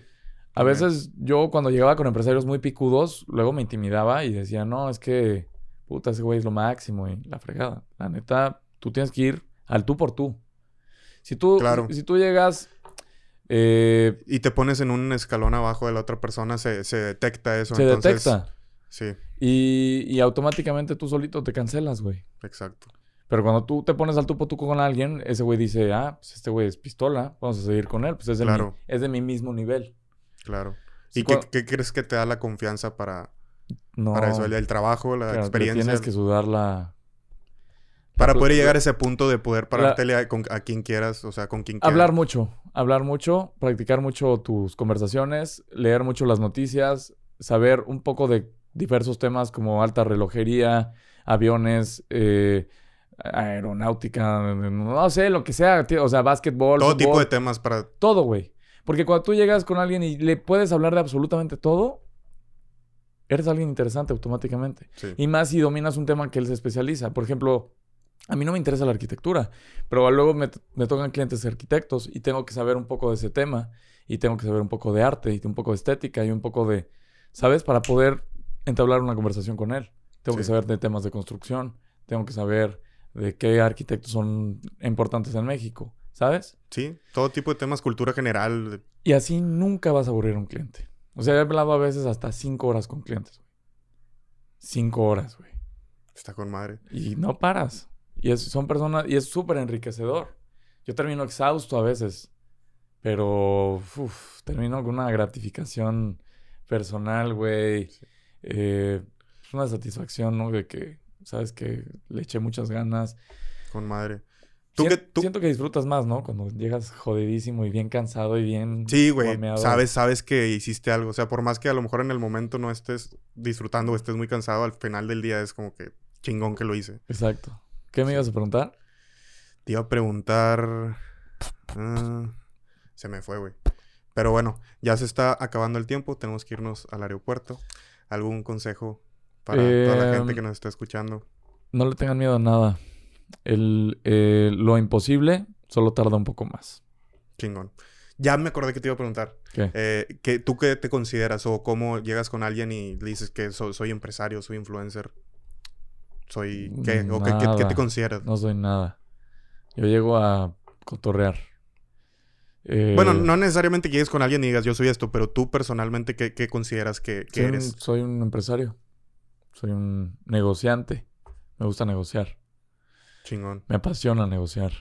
Speaker 2: A veces yo cuando llegaba con empresarios muy picudos, luego me intimidaba y decía, no, es que, puta, ese güey es lo máximo y la fregada. La neta, tú tienes que ir al tú por tú. Si tú,
Speaker 1: Claro.
Speaker 2: si, si tú llegas, eh,
Speaker 1: Y te pones en un escalón abajo de la otra persona, se, se detecta eso.
Speaker 2: se
Speaker 1: entonces,
Speaker 2: detecta
Speaker 1: Sí,
Speaker 2: y, y automáticamente tú solito te cancelas, güey.
Speaker 1: exacto.
Speaker 2: Pero cuando tú te pones al tú por tú con alguien, ese güey dice, ah, pues este güey es pistola, vamos a seguir con él, pues es de,
Speaker 1: Claro.
Speaker 2: mi, es de mi mismo nivel.
Speaker 1: Claro. ¿Y qué, crees que te da la confianza para,
Speaker 2: No,
Speaker 1: para eso? El, el trabajo, la
Speaker 2: claro,
Speaker 1: experiencia.
Speaker 2: tienes que sudar la...
Speaker 1: Para
Speaker 2: la-
Speaker 1: poder
Speaker 2: la-
Speaker 1: llegar a ese punto de poder parártele a, con- a quien quieras, o sea, con quien quieras.
Speaker 2: Hablar mucho, hablar mucho, practicar mucho tus conversaciones, leer mucho las noticias, saber un poco de diversos temas como alta relojería, aviones, eh, aeronáutica, no sé, lo que sea, tío, o sea, básquetbol,
Speaker 1: Todo tipo de temas para...
Speaker 2: todo, güey. Porque cuando tú llegas con alguien y le puedes hablar de absolutamente todo, eres alguien interesante automáticamente.
Speaker 1: Sí.
Speaker 2: Y más si dominas un tema que él se especializa. Por ejemplo, a mí no me interesa la arquitectura, pero luego me, me tocan clientes arquitectos y tengo que saber un poco de ese tema y tengo que saber un poco de arte y un poco de estética y un poco de, ¿sabes? Para poder entablar una conversación con él. Tengo que saber de temas de construcción, tengo que saber de qué arquitectos son importantes en México, ¿sabes?
Speaker 1: Sí, todo tipo de temas, cultura general.
Speaker 2: Y así nunca vas a aburrir a un cliente. O sea, he hablado a veces hasta cinco horas con clientes, güey. Cinco horas, güey.
Speaker 1: Está con madre.
Speaker 2: Y no paras. Y es, son personas, y es súper enriquecedor. Yo termino exhausto a veces, pero uf, termino con una gratificación personal, güey.
Speaker 1: Sí.
Speaker 2: Eh, es una satisfacción, ¿no? De que, sabes que le eché muchas ganas.
Speaker 1: Con madre. Tú
Speaker 2: Sien-
Speaker 1: que... Tú...
Speaker 2: Siento que disfrutas más, ¿no? Cuando llegas jodidísimo y bien cansado y bien...
Speaker 1: Sí, güey. Sabes, sabes que hiciste algo. O sea, por más que a lo mejor en el momento no estés disfrutando o estés muy cansado, al final del día es como que chingón que lo hice.
Speaker 2: Exacto. ¿Qué me ibas a preguntar?
Speaker 1: Te iba a preguntar. ah, se me fue, güey. Pero bueno, ya se está acabando el tiempo. Tenemos que irnos al aeropuerto. ¿Algún consejo para toda la gente
Speaker 2: Em,
Speaker 1: que nos está escuchando?
Speaker 2: No le tengan miedo a nada. El, eh, lo imposible solo tarda un poco más.
Speaker 1: Chingón. Ya me acordé que te iba a preguntar.
Speaker 2: ¿Qué?
Speaker 1: Eh, que, ¿Tú qué te consideras o cómo llegas con alguien y le dices que so- soy empresario, soy influencer? Soy... ¿Qué? ¿O qué, qué- te consideras?
Speaker 2: No soy nada. Yo llego a cotorrear. Eh,
Speaker 1: Bueno, no necesariamente que llegues con alguien y digas yo soy esto, pero tú personalmente, ¿qué, qué consideras que, que
Speaker 2: soy, un,
Speaker 1: eres?
Speaker 2: soy un empresario. Soy un negociante. Me gusta negociar.
Speaker 1: Chingón.
Speaker 2: Me apasiona negociar.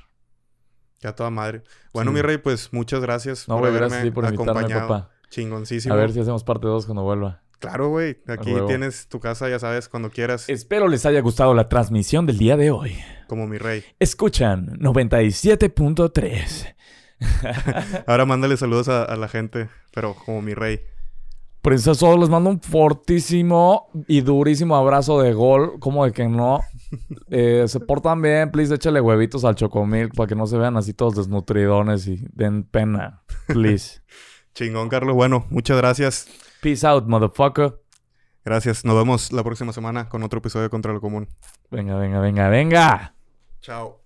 Speaker 1: Ya toda madre. Bueno,
Speaker 2: Sí.
Speaker 1: mi rey, pues muchas gracias
Speaker 2: No,
Speaker 1: por
Speaker 2: gracias a
Speaker 1: haberme
Speaker 2: ti por invitarme,
Speaker 1: acompañado.
Speaker 2: papá.
Speaker 1: Chingoncísimo.
Speaker 2: A ver si hacemos parte 2 cuando vuelva.
Speaker 1: Claro, güey. Aquí tienes tu casa, ya sabes, cuando quieras.
Speaker 2: Espero les haya gustado la transmisión del día de hoy.
Speaker 1: Como mi rey.
Speaker 2: Escuchan 97.3.
Speaker 1: Ahora mándale saludos a, a la gente, pero como mi rey.
Speaker 2: Princesos, les mando un fortísimo y durísimo abrazo de gol. Como de que no. Eh, se portan bien, please, échale huevitos al chocomilk para que no se vean así todos desnutridones y den pena. Please.
Speaker 1: Chingón, Carlos. Bueno, muchas gracias.
Speaker 2: Peace out, motherfucker.
Speaker 1: Gracias. Nos vemos la próxima semana con otro episodio de Contra lo Común.
Speaker 2: Venga, venga, venga, venga.
Speaker 1: Chao.